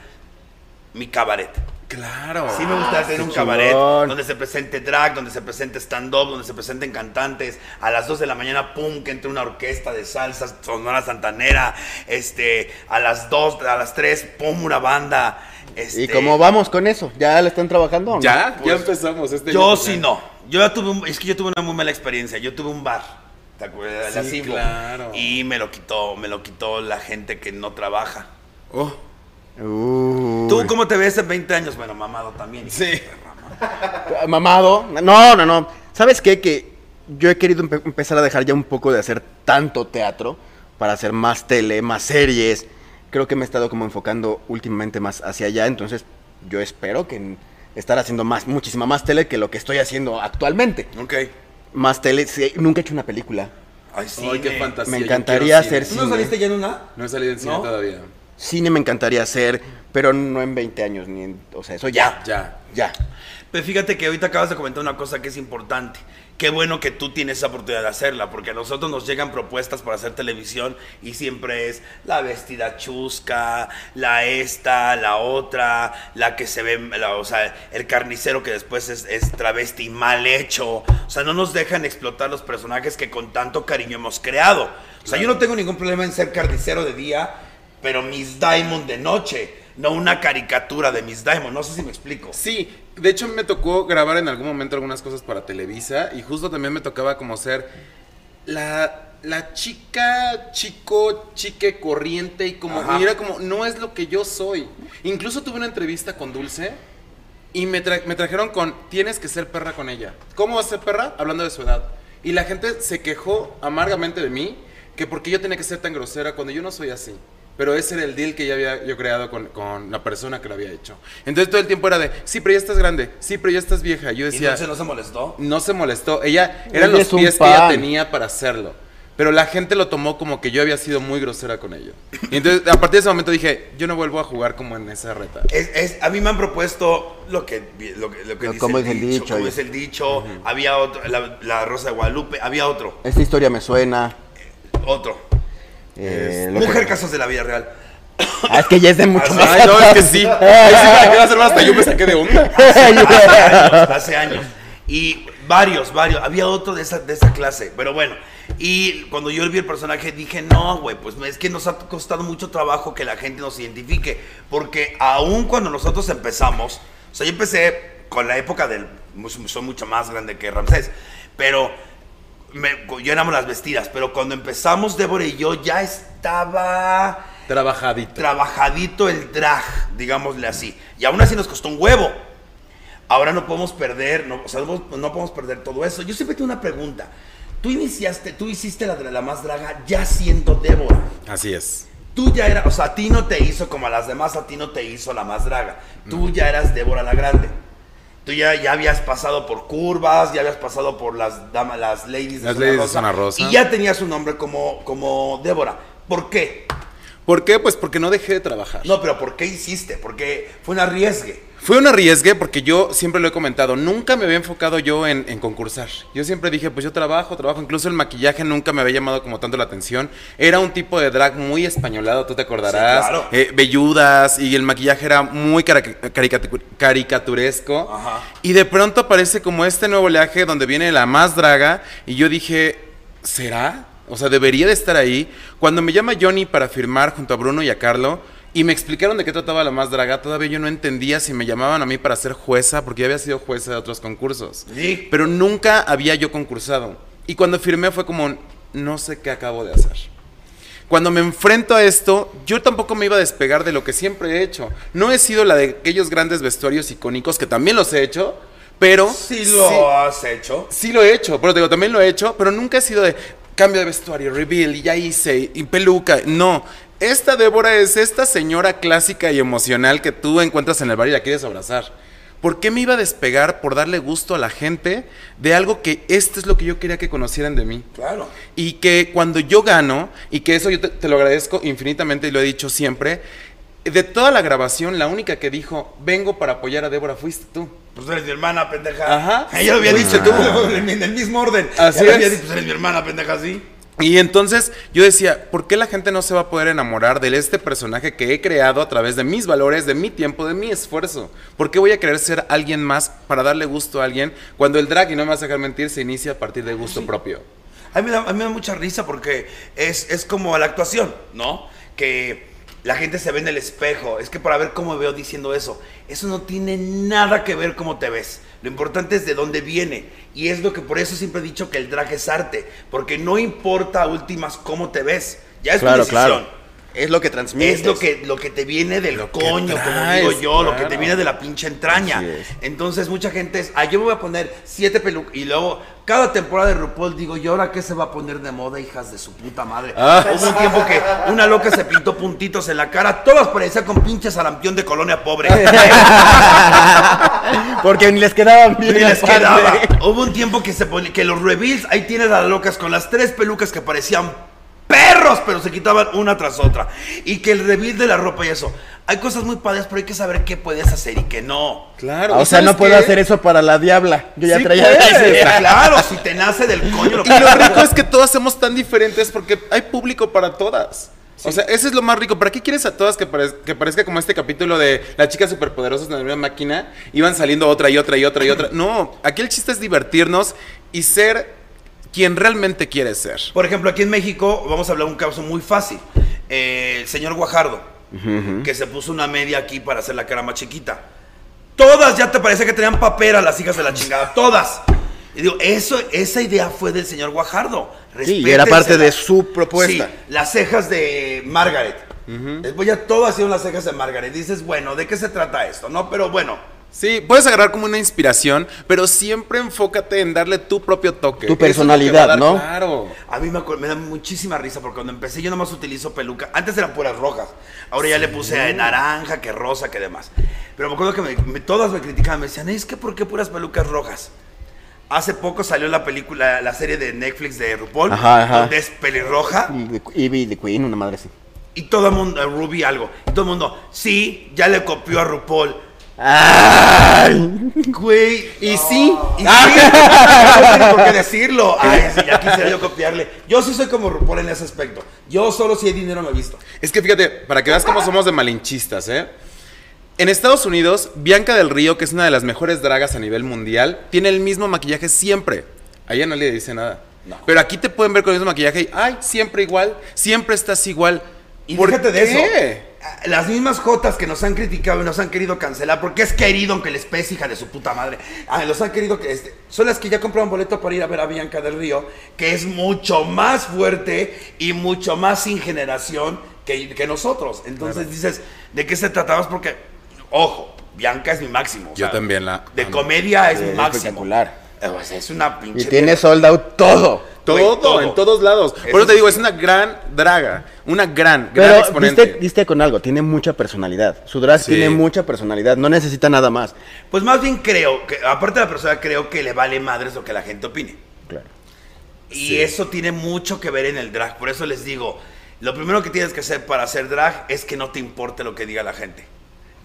mi cabaret. Claro. Sí me gustaría tener un qué cabaret chingón. donde se presente drag, donde se presente stand-up, donde se presenten cantantes. A las 2 de la mañana, pum, que entre una orquesta de salsa, sonora santanera. Este, a las 2, a las 3, pum, una banda. Este, ¿Y cómo vamos con eso? ¿Ya le están trabajando? no? Ya, ya Pues, empezamos. Este Yo sí no. Yo ya tuve un- es que yo tuve una muy mala experiencia. Yo tuve un bar. ¿Te acuerdas? La Sí, Simbo. claro. Y me lo quitó, me lo quitó la gente que no trabaja. Oh, Uy. ¿Tú cómo te ves en 20 años? Bueno, mamado también. sí. [laughs] Mamado. No, no, no. ¿Sabes qué? Que yo he querido empe- empezar a dejar ya un poco de hacer tanto teatro para hacer más tele, más series. Creo que me he estado como enfocando últimamente más hacia allá, entonces yo espero que estar haciendo más, muchísima más tele que lo que estoy haciendo actualmente. Ok. Más tele, sí, nunca he hecho una película. Ay, sí. Ay, qué me- fantasía. me encantaría hacer cine. ¿Tú no saliste ya en una? No he salido en cine ¿No? todavía. Cine me encantaría hacer, pero no en 20 años, ni en, o sea, eso ya, Ya. ya. Pero fíjate que ahorita acabas de comentar una cosa que es importante. Qué bueno que tú tienes esa oportunidad de hacerla, porque a nosotros nos llegan propuestas para hacer televisión y siempre es la vestida chusca, la esta, la otra, la que se ve, la- o sea, el carnicero que después es, es travesti mal hecho. O sea, no nos dejan explotar los personajes que con tanto cariño hemos creado. O sea, yo no tengo ningún problema en ser carnicero de día, pero Miss Diamond de noche, no una caricatura de Miss Diamond. No sé si me explico. Sí, de hecho me tocó grabar en algún momento algunas cosas para Televisa y justo también me tocaba como ser la, la chica, chico, chique corriente y como, Ajá. y era como, no es lo que yo soy. Incluso tuve una entrevista con Dulce y me, tra- me trajeron con, tienes que ser perra con ella. ¿Cómo vas a ser perra? Hablando de su edad. Y la gente se quejó amargamente de mí, que porque yo tenía que ser tan grosera cuando yo no soy así. Pero ese era el deal que ya había yo creado con, con la persona que lo había hecho. Entonces todo el tiempo era de, sí, pero ya estás grande, sí, pero ya estás vieja. Yo ¿Y decía, Dulce no se molestó? no se molestó. Ella, eran Ella los pies que ella tenía para hacerlo. Pero la gente lo tomó como que yo había sido muy grosera con ello. Y entonces, a partir de ese momento dije, yo no vuelvo a jugar como en esa reta. Es, es- a mí me han propuesto lo que, lo que, lo que dice cómo el es el dicho, dicho, cómo y- es el dicho. Había otro, la, la Rosa de Guadalupe, había otro, Esta historia me suena. otro. Eh, lo Mujer que- casos de la vida real. Ah, es que ya es de mucho más. Ay, no, es que sí. Ahí sí, para qué hacer más, hasta yo me saqué de onda. [laughs] Hace años, hace años. Y varios, varios. Había otro de esa, de esa clase. Pero bueno. Y cuando yo vi el personaje dije, no, güey, pues es que nos ha costado mucho trabajo que la gente nos identifique. Porque aún cuando nosotros empezamos, o sea, yo empecé con la época del... Soy mucho más grande que Ramsés. Pero me- yo éramos las vestidas. Pero cuando empezamos, Débora y yo ya estaba Trabajadito. trabajadito el drag, digámosle así. Y aún así nos costó un huevo. Ahora no podemos perder, no, o sea, no, no podemos perder todo eso. Yo siempre tengo una pregunta. Tú iniciaste, tú hiciste la la más draga ya siendo Débora. Así es. Tú ya eras, o sea, a ti no te hizo como a las demás, a ti no te hizo la más draga. Tú ya eras Débora la Grande. Tú ya, ya habías pasado por curvas, ya habías pasado por las damas, las ladies Las ladies de Zona Rosa. Y ya tenías un nombre como, como Débora. ¿Por qué? ¿Por qué? Pues porque no dejé de trabajar. No, pero ¿por qué hiciste? Porque fue un arriesgue. Fue un arriesgue porque yo siempre lo he comentado, nunca me había enfocado yo en, en concursar. Yo siempre dije, pues yo trabajo, trabajo, incluso el maquillaje nunca me había llamado como tanto la atención. Era un tipo de drag muy españolado, tú te acordarás. Sí, claro. Eh, velludas y el maquillaje era muy caricaturesco. Ajá. Y de pronto aparece como este nuevo oleaje donde viene la más draga y yo dije, ¿será? O sea, debería de estar ahí. Cuando me llama Johnny para firmar junto a Bruno y a Carlo y me explicaron de qué trataba la más draga, todavía yo no entendía si me llamaban a mí para ser jueza, porque ya había sido jueza de otros concursos. Sí. Pero nunca había yo concursado. Y cuando firmé fue como, no sé qué acabo de hacer. Cuando me enfrento a esto, yo tampoco me iba a despegar de lo que siempre he hecho. No he sido la de aquellos grandes vestuarios icónicos, que también los he hecho, pero... Sí lo has hecho. Sí lo he hecho, pero digo, también lo he hecho, pero nunca he sido de cambio de vestuario, reveal, y ya hice, y peluca. No, esta Débora es esta señora clásica y emocional que tú encuentras en el bar y la quieres abrazar. ¿Por qué me iba a despegar por darle gusto a la gente de algo que esto es lo que yo quería que conocieran de mí? Claro. Y que cuando yo gano, y que eso yo te, te lo agradezco infinitamente y lo he dicho siempre, de toda la grabación, la única que dijo, vengo para apoyar a Débora, fuiste tú. Pues eres mi hermana, pendeja. Ajá. Ya lo había dicho tú. tú. [laughs] En el mismo orden. Así ya lo había es. dicho, pues eres mi hermana, pendeja, sí. Y entonces yo decía, ¿por qué la gente no se va a poder enamorar de este personaje que he creado a través de mis valores, de mi tiempo, de mi esfuerzo? ¿Por qué voy a querer ser alguien más para darle gusto a alguien cuando el drag, y no me vas a dejar mentir, se inicia a partir de gusto propio? A mí, me da, a mí me da mucha risa porque es, es como la actuación, ¿no? Que la gente se ve en el espejo. Es que para ver cómo me veo diciendo eso, eso no tiene nada que ver cómo te ves. Lo importante es de dónde viene. Y es lo que por eso siempre he dicho que el drag es arte. Porque no importa a últimas cómo te ves. Ya es Claro, tu decisión. claro. Es lo que transmites. Es lo que, lo que te viene del Lo coño, como digo yo, lo que te viene de la pinche entraña. Entonces, mucha gente es, ah, yo me voy a poner siete pelucas. Y luego, cada temporada de RuPaul, digo, ¿y ahora qué se va a poner de moda, hijas de su puta madre? Ah. Hubo un tiempo que una loca se pintó puntitos en la cara, todas parecían con pinche sarampión de colonia pobre. [laughs] Porque ni les quedaban bien. Ni les quedaba. Hubo un tiempo que se que los reveals, ahí tienes a las locas con las tres pelucas que parecían perros, pero se quitaban una tras otra. Y que el reveal de la ropa y eso. Hay cosas muy padres, pero hay que saber qué puedes hacer y qué no. Claro. O ¿y sea, no puedo qué? hacer eso para la diabla. Yo ya Sí traía. [laughs] Claro, si te nace del coño lo Y lo rico es que todas somos tan diferentes porque hay público para todas. O sea, eso es lo más rico. ¿Para qué quieres a todas que, parez- que parezca como este capítulo de las chicas superpoderosas en la misma máquina? Iban saliendo otra y otra y otra y otra. No, aquí el chiste es divertirnos y ser quien realmente quieres ser. Por ejemplo, aquí en México, vamos a hablar de un caso muy fácil. Eh, el señor Guajardo, que se puso una media aquí para hacer la cara más chiquita. Todas ya te parece que tenían papera las hijas de la chingada, todas. Y digo, eso, esa idea fue del señor Guajardo. Sí, y era parte de su propuesta. Sí, las cejas de Margaret. Después ya ha sido las cejas de Margaret. Dices, bueno, ¿de qué se trata esto? No, pero bueno. Sí, puedes agarrar como una inspiración, pero siempre enfócate en darle tu propio toque. Tu personalidad, va a dar- ¿no? Claro. A mí me, me da muchísima risa porque cuando empecé yo nomás utilizo peluca. Antes eran puras rojas. Ahora ya le puse naranja, que rosa, que demás. Pero me acuerdo que me- me- todas me criticaban. Me decían, es que ¿por qué puras pelucas rojas? Hace poco salió la película, la serie de Netflix de RuPaul, Ajá, ajá. donde es pelirroja. Ivy de Queen, una madre así. Y todo el mundo, eh, Ruby algo. Y todo el mundo, sí, ya le copió a RuPaul. ¡Ay! Güey. Y sí. Y sí, no tiene por qué decirlo. Ay, sí, ya quisiera yo copiarle. Yo sí soy como RuPaul en ese aspecto. Yo solo si hay dinero me he visto. Es que fíjate, para que veas cómo somos de malinchistas, ¿eh? En Estados Unidos, Bianca del Río, que es una de las mejores dragas a nivel mundial, tiene el mismo maquillaje siempre. A ella no le dice nada. Pero aquí te pueden ver con el mismo maquillaje y, ay, siempre igual, siempre estás igual. Y ¿Por fíjate de qué? eso. Las mismas jotas que nos han criticado y nos han querido cancelar, porque es querido aunque les pese, hija de su puta madre. Ah, los han querido que este, son las que ya compraron boleto para ir a ver a Bianca del Río, que es mucho más fuerte y mucho más sin generación que, que nosotros. Entonces dices, ¿de qué se trataba? Porque, ojo, Bianca es mi máximo. o Yo sea, también la De amo. comedia es Sí, mi máximo. espectacular. O sea, es una pinche. Y tiene sold out todo. Todo, Güey, todo. en todos lados. Por Eso te digo, es una gran draga. Una gran, gran exponente. diste, diste con algo, tiene mucha personalidad. Su drag Sí. tiene mucha personalidad, no necesita nada más. Pues más bien creo que, aparte de la persona, creo que le vale madres lo que la gente opine. Claro. Y Sí. eso tiene mucho que ver en el drag. Por eso les digo, lo primero que tienes que hacer para hacer drag es que no te importe lo que diga la gente.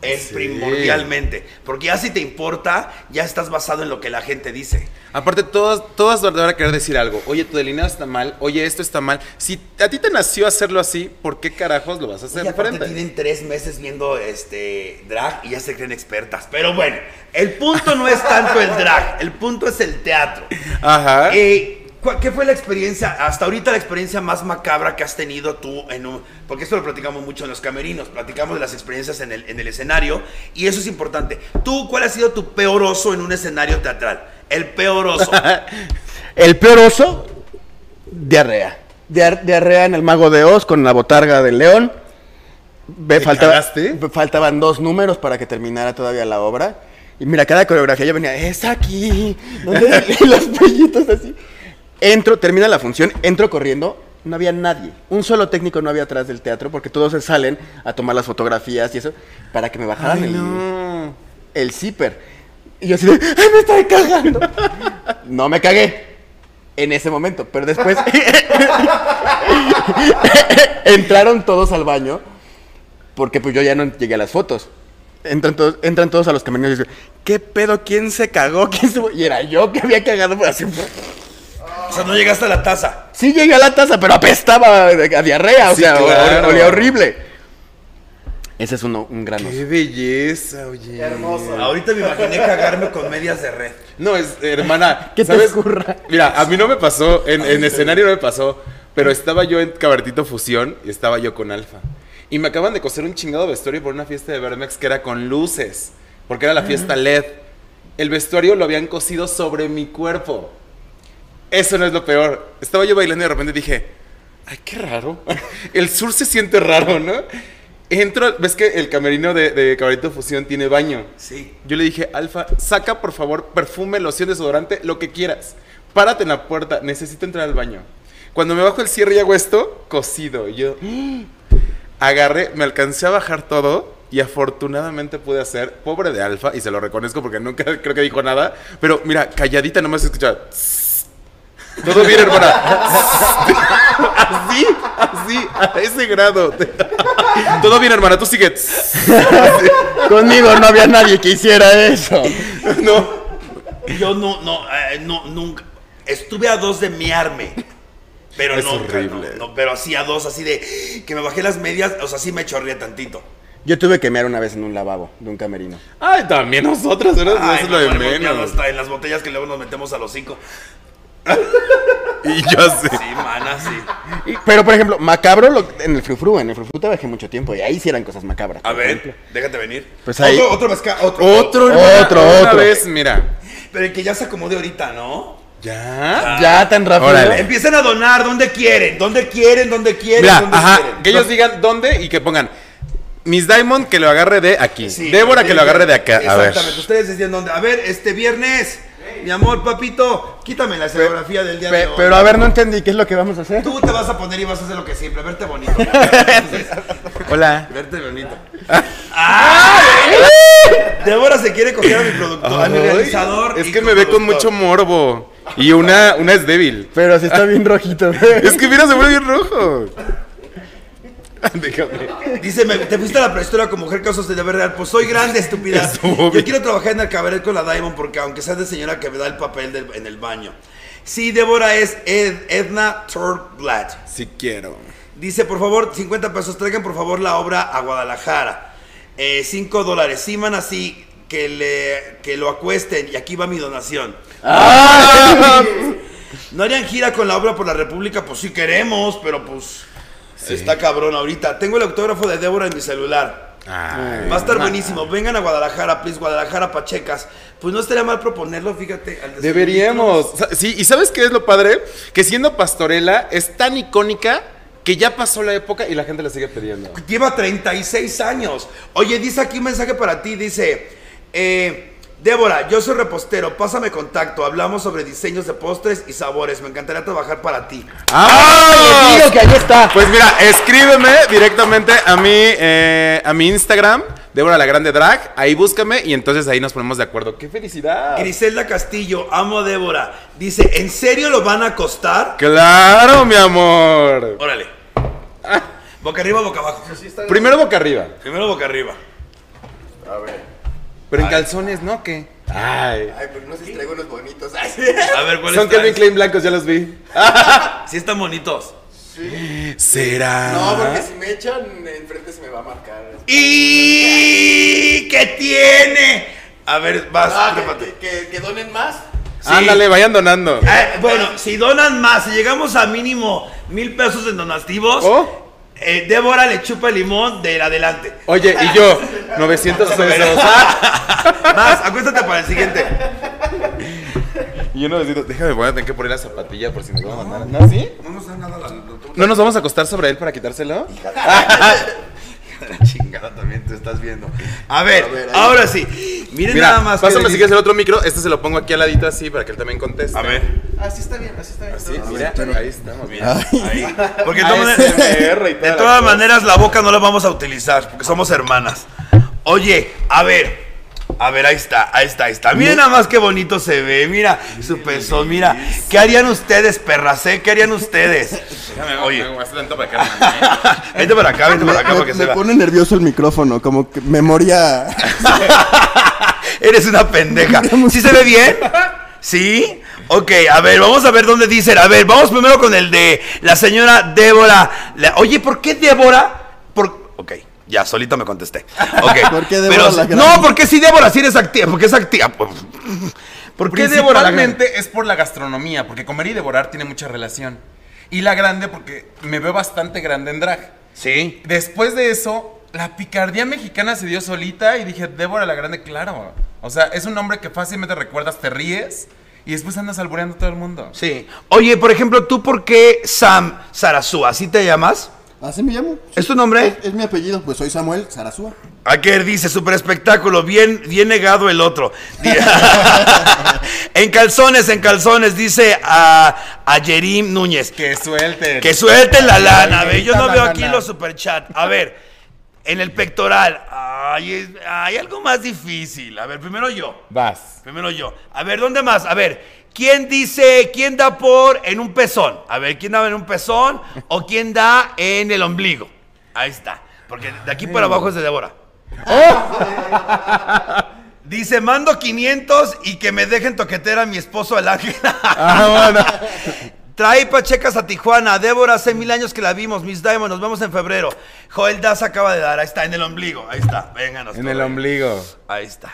Es Sí. primordialmente. Porque ya si te importa, ya estás basado en lo que la gente dice. Aparte, todas, todas van a querer decir algo. Oye, tu delineado está mal. Oye, esto está mal. Si a ti te nació hacerlo así, ¿por qué carajos lo vas a hacer Y aparte tienen tres meses viendo este drag y ya se creen expertas. Pero bueno, el punto no es tanto el drag, el punto es el teatro. Ajá. Eh, ¿cuál- ¿Qué fue la experiencia, hasta ahorita la experiencia más macabra que has tenido tú en un... Porque esto lo platicamos mucho en los camerinos, platicamos de las experiencias en el, en el escenario y eso es importante. ¿Tú cuál ha sido tu peor oso en un escenario teatral? El peor oso. [laughs] El peor oso, diarrea. Diar- diarrea en el Mago de Oz con la botarga del león. Ve, ¿Te faltaba- cagaste? faltaban dos números para que terminara todavía la obra. Y mira, cada coreografía yo venía, es aquí. ¿dónde?" [laughs] y los pellitos así. Entro, termina la función, entro corriendo. No había nadie. Un solo técnico no había atrás del teatro porque todos se salen a tomar las fotografías y eso para que me bajaran Ay, el, no. el zipper. Y yo así de, ¡ay, me estoy cagando! no me cagué en ese momento, pero después [laughs] entraron todos al baño porque pues yo ya no llegué a las fotos. Entran todos, entran todos a los camerinos y dicen, ¿qué pedo? ¿Quién se cagó? ¿Quién se... Y era yo que había cagado pues, así. O sea, no llegaste a la taza. Sí llegué a la taza, pero apestaba a diarrea, o Sí, sea, claro. olía horrible. Ese es uno, un gran oso. Qué belleza, oye. Hermoso. Ahorita me imaginé cagarme con medias de red. No, es, hermana. [laughs] ¿Qué te ocurra? Mira, a mí no me pasó, en, en escenario no me pasó, pero estaba yo en Cabertito Fusión y estaba yo con Alfa. Y me acaban de coser un chingado vestuario por una fiesta de Vermex que era con luces, porque era la fiesta LED. El vestuario lo habían cosido sobre mi cuerpo. Eso no es lo peor. Estaba yo bailando y de repente dije, ay, qué raro. [laughs] El sur se siente raro, ¿no? Entro, ves que el camerino de, de Fusión tiene baño. Sí. Yo le dije, Alfa, saca por favor perfume, loción, desodorante, lo que quieras. Párate en la puerta, necesito entrar al baño. Cuando me bajo el cierre y hago esto, cosido. Y yo [gasps] agarré, me alcancé a bajar todo y afortunadamente pude hacer, pobre de Alfa, y se lo reconozco porque nunca [laughs] creo que dijo nada, pero mira, calladita nomás escuchaba. "Tss". Todo bien, hermana. así, así, a ese grado. Todo bien, hermana, tú sigue. Tss. Conmigo no había nadie que hiciera eso. No. Yo no, no, eh, no, nunca. Estuve a dos de miarme. Pero Es nunca, horrible. no, no, pero así a dos, así de que me bajé las medias, o sea, sí me chorreé tantito. Yo tuve que mear una vez en un lavabo de un camerino. Ay, también nosotros, ¿verdad? Ay, Eso es lo de no, miado menos. hasta en las botellas que luego nos metemos a los cinco. [laughs] Y yo sé. Sí, mana, sí. Y- pero, por ejemplo, macabro lo- en el frufru, en el frufru trabajé mucho tiempo y ahí sí eran cosas macabras. A ejemplo. ver, déjate venir. Pues ahí- Otro, otro mezcal, otro. Otro, Otro, Una otro. vez, mira. Pero el que ya se acomode ahorita, ¿no? ¿Ya? Ya tan rápido. Órale. Empiecen a donar donde quieren, donde quieren, donde quieren, Mira, donde ajá, quieren. que ellos digan dónde y que pongan Miss Diamond que lo agarre de aquí. Sí, Débora que lo agarre de acá. A ver. Exactamente, ustedes decían dónde. A ver, este viernes, mi amor, papito, quítame la escenografía del día Pe- de hoy. pero a ver, no entendí qué es lo que vamos a hacer. Tú te vas a poner y vas a hacer lo que siempre, verte bonito. [laughs] Hola. verte bonito. ¡Ay! [laughs] [laughs] Débora se quiere coger a mi productor, a mi realizador. Es que me ve con mucho morbo. Y una, una es débil. Pero sí está bien rojito. Es que mira, se ve bien rojo. [laughs] Déjame. Dice, me- te fuiste a la prehistoria con mujer casos de ver real. Pues soy grande, estúpida. Estuvo Yo bien. quiero trabajar en el cabaret con la Diamond porque aunque sea de señora que me da el papel del- en el baño. Sí, Débora es Ed- Edna Turblad. Si quiero. Dice, por favor, 50 pesos, traigan por favor la obra a Guadalajara. 5 dólares. Sí, man, así que, le, que lo acuesten. Y aquí va mi donación. [laughs] ¿No harían gira con la obra por la República? Pues sí queremos, pero pues está cabrón ahorita. Tengo el autógrafo de Débora en mi celular. Ay, Va a estar buenísimo. Vengan a Guadalajara, please. Guadalajara, Pachecas. Pues no estaría mal proponerlo, fíjate. al Deberíamos. Sí, y ¿sabes qué es lo padre? Que siendo pastorela es tan icónica que ya pasó la época y la gente la sigue pidiendo. Lleva 36 años. Oye, dice aquí un mensaje para ti. Dice, eh, Débora, yo soy repostero. Pásame contacto. Hablamos sobre diseños de postres y sabores. Me encantaría trabajar para ti. ¡Ah! Les digo que ahí está. Pues mira, escríbeme directamente a mi, eh, a mi Instagram, Débora la Grande Drag. Ahí búscame y entonces ahí nos ponemos de acuerdo. ¡Qué felicidad! Griselda Castillo, amo a Débora. Dice, ¿en serio lo van a acostar? ¡Claro, mi amor! Órale. Boca arriba, boca abajo. Primero boca arriba. Primero boca arriba. A ver. Pero en calzones, ¿no? ¿Qué? Ay. Ay, pero no sé si traigo unos bonitos. Ay, sí. A [laughs] ver, ¿cuáles Son traes? Klein blancos, ya los vi. [laughs] Sí están bonitos. ¿Será? No, porque si me echan enfrente se me va a marcar. ¿Y qué tiene? A ver, vas, Ah, que, que, que donen más. Sí. Ándale, vayan donando. Eh, bueno, si donan más, si llegamos a mínimo mil pesos en donativos, Oh. Eh, Débora le chupa el limón del adelante. Oye, y yo, 900 pesos. [laughs] Más, acuéstate para el siguiente. Y yo 900. Déjame, voy a tener que poner la zapatilla por si nos vamos a mandar. ¿No, sí? No nos da nada la, ¿No nos vamos a acostar sobre él para quitárselo? [laughs] [laughs] la chingada también te estás viendo. A ver, A ver, ahí. ahora sí. Miren Mira, nada más. pásame si quieres el otro micro. Este se lo pongo aquí al ladito así para que él también conteste. A ver. Así está bien, así está bien. Así, mira, pero- ahí estamos. Mira, ahí. [laughs] Porque de todas de maneras la boca no la vamos a utilizar porque somos hermanas. Oye, a ver. A ver, ahí está, ahí está, ahí está. Miren nada más qué bonito se ve. Mira su pezón, mira. ¿Qué harían ustedes, perras? eh? ¿Qué harían ustedes? Déjame, Oye. me voy a hacer tanto para acá. [laughs] Vente para acá, vente para acá Me, para que se me vea. pone nervioso el micrófono, como que memoria. [laughs] Eres una pendeja. ¿Sí se ve bien? [laughs] ¿Sí? Ok, a ver, vamos a ver dónde dicen. A ver, vamos primero con el de la señora Débora. La- Oye, ¿por qué Débora? Por... Ya, solito me contesté. [laughs] ¿Por qué Débora Pero- la? No, porque si Débora sí eres activa. Porque es activa. [laughs] ¿Por qué Débora la es por la gastronomía, porque comer y devorar tiene mucha relación. Y la grande porque me veo bastante grande en drag. Sí. Después de eso, la picardía mexicana se dio solita y dije, Débora la Grande, claro. O sea, es un nombre que fácilmente recuerdas, te ríes Y después andas albureando a todo el mundo. Sí. Oye, por ejemplo, ¿tú por qué Sam Sarasúa? ¿Así te llamas? Así me llamo. ¿Es tu nombre? Es, es mi apellido, pues soy Samuel Sarasúa. Aker dice, super espectáculo, bien, bien negado el otro. [laughs] en calzones, en calzones, dice a, a Yerim Núñez. Que suelte. Que suelten la lana, ver, yo no veo aquí los superchats. A ver, en el pectoral, hay algo más difícil. A ver, primero yo. Vas. Primero yo. A ver, ¿dónde más? A ver, ¿quién dice, quién da por en un pezón? A ver, ¿quién da en un pezón o quién da en el ombligo? Ahí está. Porque de aquí para abajo es de Débora. Dice, mando 500 y que me dejen toqueter a mi esposo el ángel. Ah, bueno. Trae pachecas a Tijuana. Débora, hace mil años que la vimos. Miss Diamond, nos vemos en febrero. Joel Das acaba de dar. Ahí está, en el ombligo. Ahí está. Vénganos. En el ombligo. Ahí está.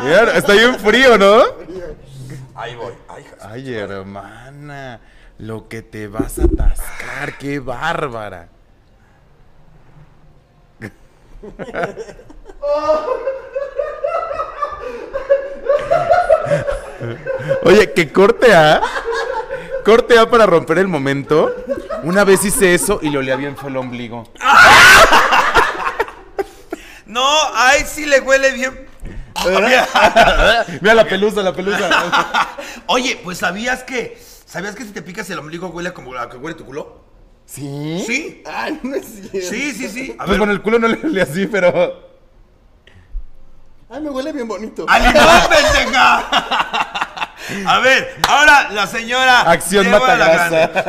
Mira, está bien frío, ¿no? Ahí voy. Ay, hermana. Lo que te vas a atascar, qué bárbara. [laughs] Oye, que corte A. Corte A para romper el momento. Una vez hice eso y le olía bien fue el ombligo. [laughs] No, ay, sí le huele bien. [laughs] Mira la pelusa, la pelusa. [laughs] Oye, pues sabías que. ¿Sabías que si te picas el ombligo huele como a que huele tu culo? ¿Sí? Sí. Ay, no es cierto. Sí, sí, sí. A Pues ver. con el culo no le olía así, pero. Ay, [laughs] me huele bien bonito. ¡A limón, pendeja! A ver, ahora la señora. Acción matagrasa. Grande.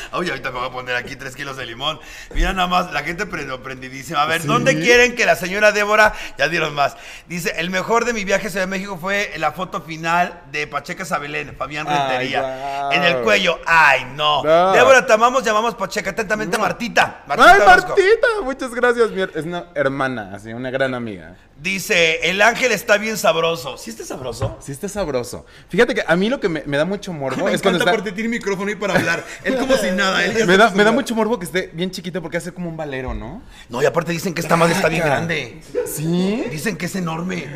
[laughs] Oye, ahorita me voy a poner aquí tres kilos de limón. Mira nada más, la gente pre- prendidísima. A ver, ¿dónde quieren que la señora Débora, ya dieron más? Dice, el mejor de mi viaje a Ciudad de México fue la foto final de Pacheca Sabelén, Fabián Rentería. En el cuello. Ay, no. No. Débora, te amamos, llamamos Pacheca. Atentamente, Martita. Martita ¡Ay. Martita! Muchas gracias. Es una hermana, así, una gran amiga. Dice, el ángel está bien sabroso. ¿Sí está sabroso? Sí está sabroso. Fíjate que a mí lo que me, me da mucho [laughs] morbo Me es cuando está... porque tiene micrófono y para hablar. Él como si nada. él Me da, me da mucho morbo que esté bien chiquito porque hace como un valero, ¿no? No, y aparte dicen que esta madre está bien grande. ¿Sí? Dicen que es enorme.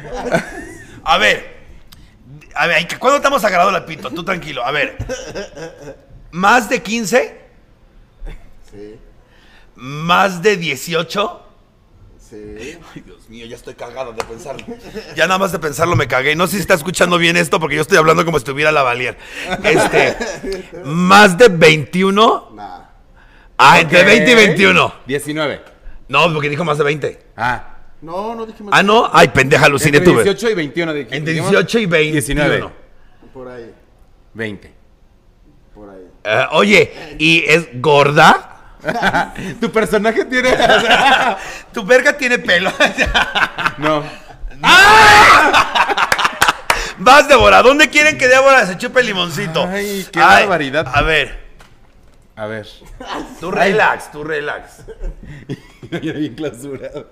A ver. A ver, ¿cuándo te hemos agarrado la pito? Tú tranquilo. A ver. ¿Más de 15? Sí, ¿Más de 18? Sí. [laughs] Ay, Dios mío, ya estoy cagado de pensarlo. Ya nada más de pensarlo me cagué. No sé si está escuchando bien esto porque yo estoy hablando como si estuviera la Valier. Este. [laughs] ¿Más de 21? Nah. Ah, entre Ok. 20 y 21. 19. No, porque dijo más de 20. Ah. No, no dije más. Ah, no. Ay, pendeja, aluciné Entre tuve. 18 y 21. dije- Entre dijimos 18 y 21. 19. Por ahí, 20. por ahí. Eh, oye, ¿y es gorda? [laughs] tu personaje tiene... [laughs] Tu verga tiene pelo. [laughs] no. Vas, Débora. ¿Dónde quieren que Débora se chupe el limoncito? Ay, qué barbaridad. A ver, A ver. tú relax, tú relax. Ya bien clausurado.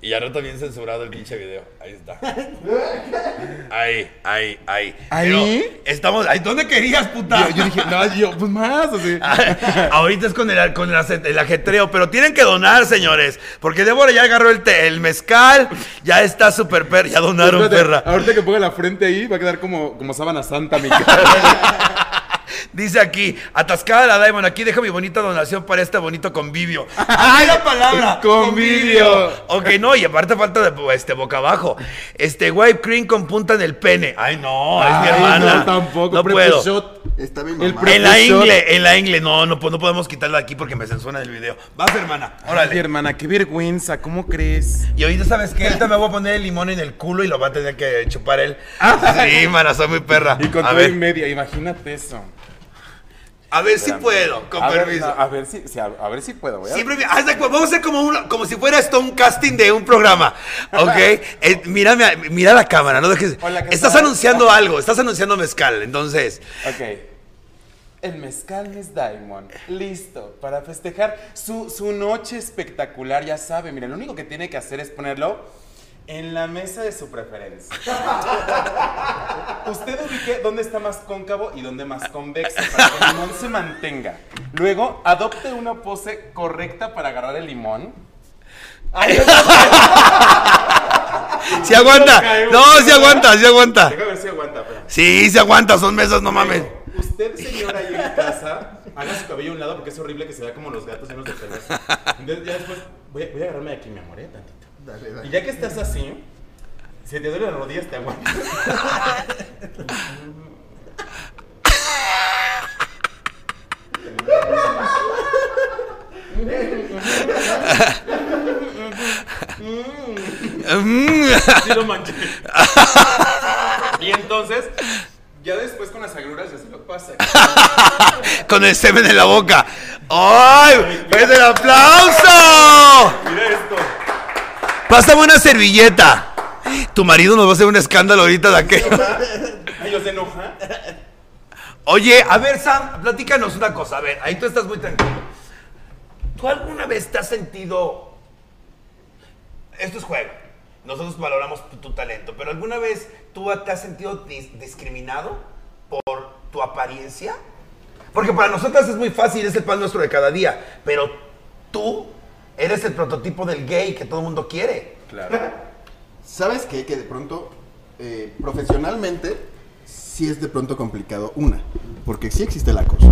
Y ya no está bien censurado el pinche video. Ahí está. [laughs] Ahí, ahí, ahí. ¿Ahí? Pero estamos. Ahí, ¿dónde querías, puta? Yo, yo dije, no, yo, pues más, así. [laughs] Ahorita es con el, con el, ajetreo, pero tienen que donar, señores. Porque Débora ya agarró el, te- el mezcal, ya está súper perra, ya donaron Espérate, perra. Ahorita que ponga la frente ahí, va a quedar como, como sábana santa mi [laughs] cara. Dice aquí, atascada la Diamond, aquí dejo mi bonita donación para este bonito convivio. [laughs] ¡Ay, la palabra! [laughs] Convivio. Ok, no, y aparte falta de este boca abajo. Este white cream con punta en el pene. Ay, no, es mi Ay, hermana. No, tampoco. No puedo. shot. Está bien El mamá. pre- En la ingle, en la ingle, no, no, po- no podemos quitarla de aquí porque me censura el video. Vas, hermana, Ay, órale. hermana, qué vergüenza, ¿cómo crees? Y ahorita, ¿sabes qué? Ahorita me voy a poner el limón en el culo y lo va a tener que chupar él. Sí, mana, soy muy perra. Y con a todo y media, imagínate eso. A ver si puedo, con a ver, permiso. no, a ver si, si- a, a ver si puedo. voy a- Siempre me- haz de vamos a hacer como, una- como si fuera esto un casting de un programa, ¿ok? [laughs] Eh, mírame, mira la cámara, no dejes... Hola, ¿qué estás tal? anunciando algo, estás anunciando mezcal, entonces... Ok. El mezcal Miss Diamond, listo para festejar su, su noche espectacular, ya sabe. Mira, lo único que tiene que hacer es ponerlo en la mesa de su preferencia. Usted ubique dónde está más cóncavo y dónde más convexo para que el limón se mantenga. Luego, adopte una pose correcta para agarrar el limón. [laughs] ¡Sí aguanta! caemos. No, sí aguanta, sí aguanta. Déjame ver si aguanta. Sí, se aguanta, son mesas, no mames. Usted, señora, ahí en casa, haga su cabello a un lado porque es horrible que se vea como los gatos llenos de pelos. Entonces, ya después, voy a, voy a agarrarme de aquí, mi amor, eh, tantito. Dale, dale. Y ya que estás así, si te duele las rodillas, te aguantas. Sí lo manché. Y entonces, ya después con las agruras ya se lo pasa. Con el semen en la boca. ¡Ay! ¡Es el aplauso! Mira esto. Pásame una servilleta. Tu marido nos va a hacer un escándalo ahorita de aquello. Ay, ¿los enoja? Oye, a ver, Sam, platícanos una cosa. A ver, ahí tú estás muy tranquilo. ¿Tú alguna vez te has sentido... Esto es juego. Nosotros valoramos tu, tu talento, pero ¿alguna vez tú te has sentido dis- discriminado por tu apariencia? Porque para nosotras es muy fácil, es el pan nuestro de cada día, pero tú eres el prototipo del gay que todo el mundo quiere. Claro. [laughs] ¿Sabes qué? Que de pronto, eh, profesionalmente, sí es de pronto complicado. Una, porque sí existe el acoso.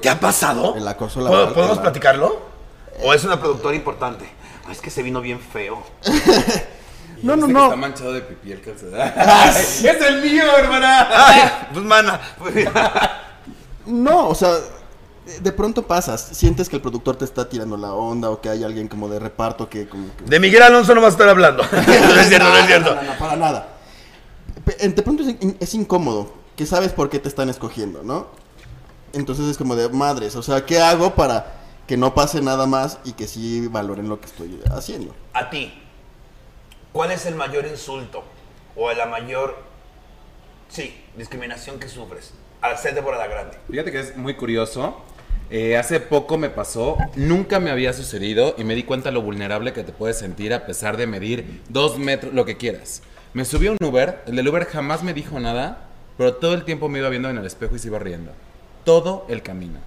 ¿Qué ha pasado? El acoso ¿Puedo- laboral, ¿Podemos platicarlo? ¿O es una productora importante? Ah, es que se vino bien feo. [laughs] No, no, no. Está manchado de pipi el calzador. [laughs] ¡Es el mío, hermana! Ay, pues mana. No, o sea, de- pronto pasas, sientes que el productor te está tirando la onda o que hay alguien como de reparto que como que... De Miguel Alonso no vas a estar hablando. [laughs] [laughs] no es cierto, no es cierto. No, no, no, para nada. De pronto es, in- es incómodo, que sabes por qué te están escogiendo, ¿no? Entonces es como de madres, o sea, ¿qué hago para que no pase nada más y que sí valoren lo que estoy haciendo? A ti, ¿cuál es el mayor insulto o la mayor, sí, discriminación que sufres al ser Débora la Grande? Fíjate que es muy curioso. Eh, hace poco me pasó, nunca me había sucedido y me di cuenta lo vulnerable que te puedes sentir a pesar de medir dos metros, lo que quieras. Me subí a un Uber, el del Uber jamás me dijo nada, pero todo el tiempo me iba viendo en el espejo y se iba riendo. Todo el camino.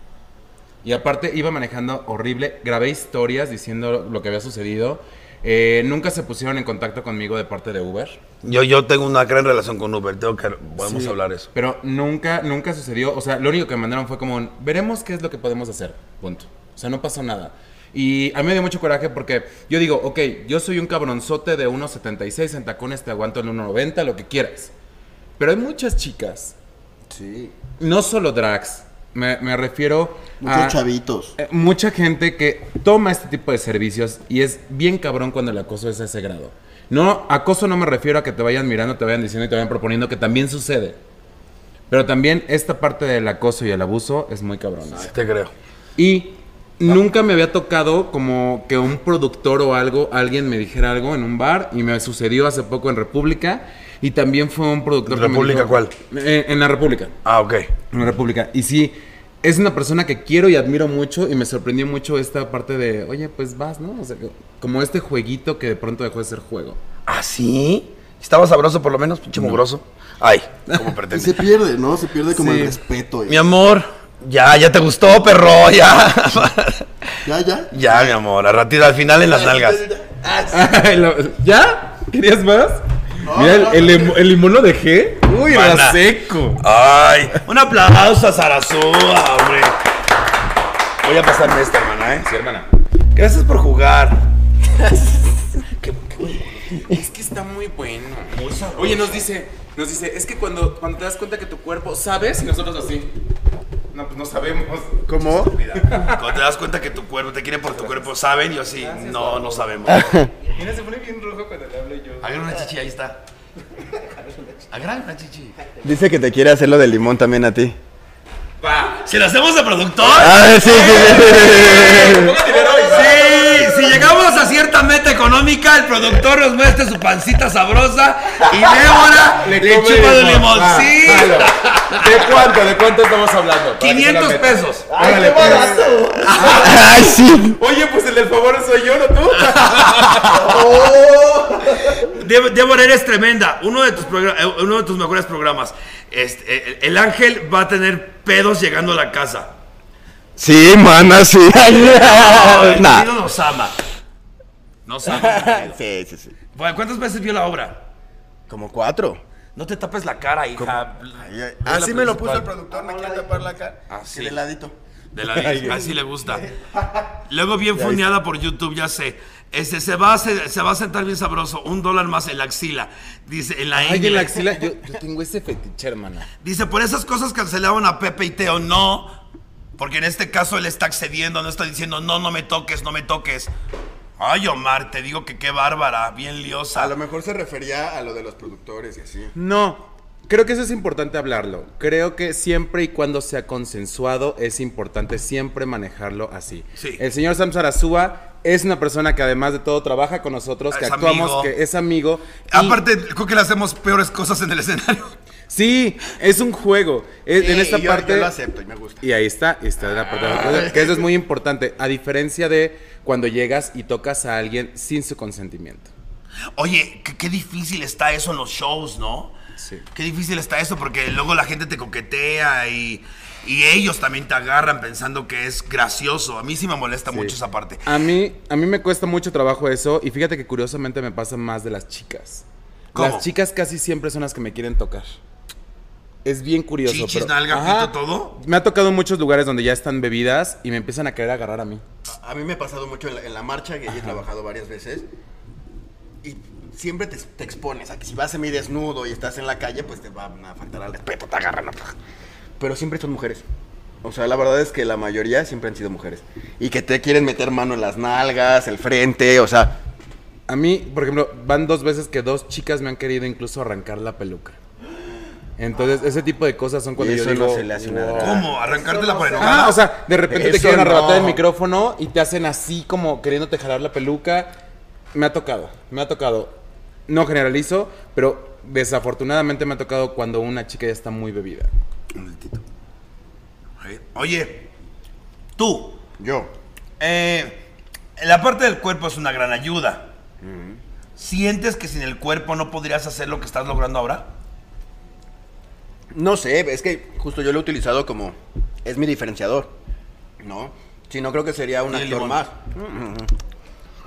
Y aparte iba manejando horrible, grabé historias diciendo lo que había sucedido. Eh, nunca se pusieron en contacto conmigo de parte de Uber. Yo, yo tengo una gran relación con Uber, tengo que, podemos Sí, hablar eso. Pero nunca, nunca sucedió. O sea, lo único que me mandaron fue como, un, veremos qué es lo que podemos hacer. Punto. O sea, no pasó nada. Y a mí me dio mucho coraje porque yo digo, ok, yo soy un cabronzote de 1,76, en tacones te aguanto el 1,90, lo que quieras. Pero hay muchas chicas, Sí. no solo drags, me, me refiero Muchos a... chavitos. eh, Mucha gente que toma este tipo de servicios y es bien cabrón cuando el acoso es a ese grado. No, acoso no me refiero a que te vayan mirando, te vayan diciendo y te vayan proponiendo, que también sucede. Pero también esta parte del acoso y el abuso es muy cabrón. Te creo. Y nunca me había tocado como que un productor o algo, alguien me dijera algo en un bar y me sucedió hace poco en República y también fue un productor que me ¿República dijo- cuál? Eh, en la República. Ah, ok. En la República. Y sí, es una persona que quiero y admiro mucho y me sorprendió mucho esta parte de, oye, pues vas, ¿no? O sea, como este jueguito que de pronto dejó de ser juego. ¿Ah, sí? ¿Estaba sabroso por lo menos, pinche mugroso? Ay, como Y [laughs] pretende. se pierde, ¿no? Se pierde como Sí. el respeto. Mi amor, ya, ya te gustó, perro, [laughs] ya. Ya, ya. ya, mi amor, a ratito, al final en las nalgas. [laughs] ¿Ya? ¿Querías más? Mira, el, el, lim- el limón lo dejé. Uy, era seco. Ay, un aplauso a Sarasúa, hombre. Voy a pasarme esta, hermana, ¿eh? Sí, hermana. Gracias por jugar. Qué- Es que está muy bueno. Oye, nos dice, nos dice, es que cuando, cuando te das cuenta que tu cuerpo sabes y nosotros así. No, pues no sabemos. ¿Cómo? Cuando te das cuenta que tu cuerpo, te quieren por tu cuerpo, ¿saben? Yo sí, no, no sabemos. Mira, se pone bien rojo cuando le hablo yo. Agarra una chichi, ahí está. Agarra una chichi. Dice que te quiere hacer lo del limón también a ti. Va. ¿Se lo hacemos de productor? Ah, sí, sí, sí. Y va. Sí, si llegamos a cierta meta económica, el productor nos muestra su pancita sabrosa y Débora le, come chupa de limón. limón. Va, Sí. ¿De cuánto? ¿De cuánto estamos hablando? Para que 500 se la meta. pesos. Órale, pues. Ay, sí. Oye, pues el del favor soy yo, ¿no tú? [laughs] Dé- Débora, eres tremenda. Uno de tus, eh, uno de tus mejores programas. Este, el, el ángel va a tener pedos llegando a la casa. Sí, mana, sí. [laughs] El Nah. nos ama. Nos ama. [laughs] Sí, sí, sí. Bueno, ¿Cuántas veces vio la obra? Como cuatro. No te tapes la cara, hija. Así me lo puso el productor, me quiere tapar la cara. Así. El heladito. De la así le gusta. [laughs] Luego bien funeada por YouTube, ya sé. Este, se, va a, se, se va a sentar bien sabroso. Un dólar más en la axila. Dice, en la Ay, en la axila, yo, yo tengo ese fetiche, hermana. Dice, por esas cosas cancelaban a Pepe y Teo. No. Porque en este caso él está accediendo, no está diciendo, no, no me toques, no me toques. Ay, Omar, te digo que qué bárbara, bien liosa. A lo mejor se refería a lo de los productores y así. No, creo que eso es importante hablarlo. Creo que siempre y cuando sea consensuado es importante siempre manejarlo así. Sí. El señor Sam Sarasúa es una persona que además de todo trabaja con nosotros, que Es actuamos, amigo. que es amigo. y- Aparte, creo que le hacemos peores cosas en el escenario. Sí, es un juego. Es- en esta yo- parte Yo lo acepto y me gusta. Y ahí está, está la parte que eso es muy importante, a diferencia de cuando llegas y tocas a alguien sin su consentimiento. Oye, qué, qué difícil está eso en los shows, ¿no? Sí. Qué difícil está eso porque luego la gente te coquetea y, y ellos también te agarran pensando que es gracioso. A mí sí me molesta mucho esa parte. A mí, a mí me cuesta mucho trabajo eso y fíjate que curiosamente me pasa más de las chicas. ¿Cómo? Las chicas casi siempre son las que me quieren tocar. Es bien curioso. Chichis, pero- nalga, Ajá. todo. Me ha tocado en muchos lugares donde ya están bebidas y me empiezan a querer agarrar a mí. A mí me ha pasado mucho en la, en la marcha, que yo he trabajado varias veces. Y siempre te, te expones a que si vas semi desnudo y estás en la calle, pues te van a faltar al respeto, te agarran. Pero siempre son mujeres. O sea, la verdad es que la mayoría siempre han sido mujeres. Y que te quieren meter mano en las nalgas, el frente, o sea. A mí, por ejemplo, van dos veces que dos chicas me han querido incluso arrancar la peluca. Entonces, ese tipo de cosas son cuando Y yo eso no digo, se le hace drama. ¿Cómo? ¿Arrancártela por enojada? Ah, o sea, de repente te quieren arrebatar el no. micrófono y te hacen así como queriéndote jalar la peluca. Me ha tocado, me ha tocado. No generalizo, pero desafortunadamente me ha tocado cuando una chica ya está muy bebida. Un momentito. Oye, tú, Yo. eh, la parte del cuerpo es una gran ayuda. ¿Sientes que sin el cuerpo no podrías hacer lo que estás logrando ahora? No sé, es que justo yo lo he utilizado como. Es mi diferenciador. ¿No? Si no, creo que sería un actor más.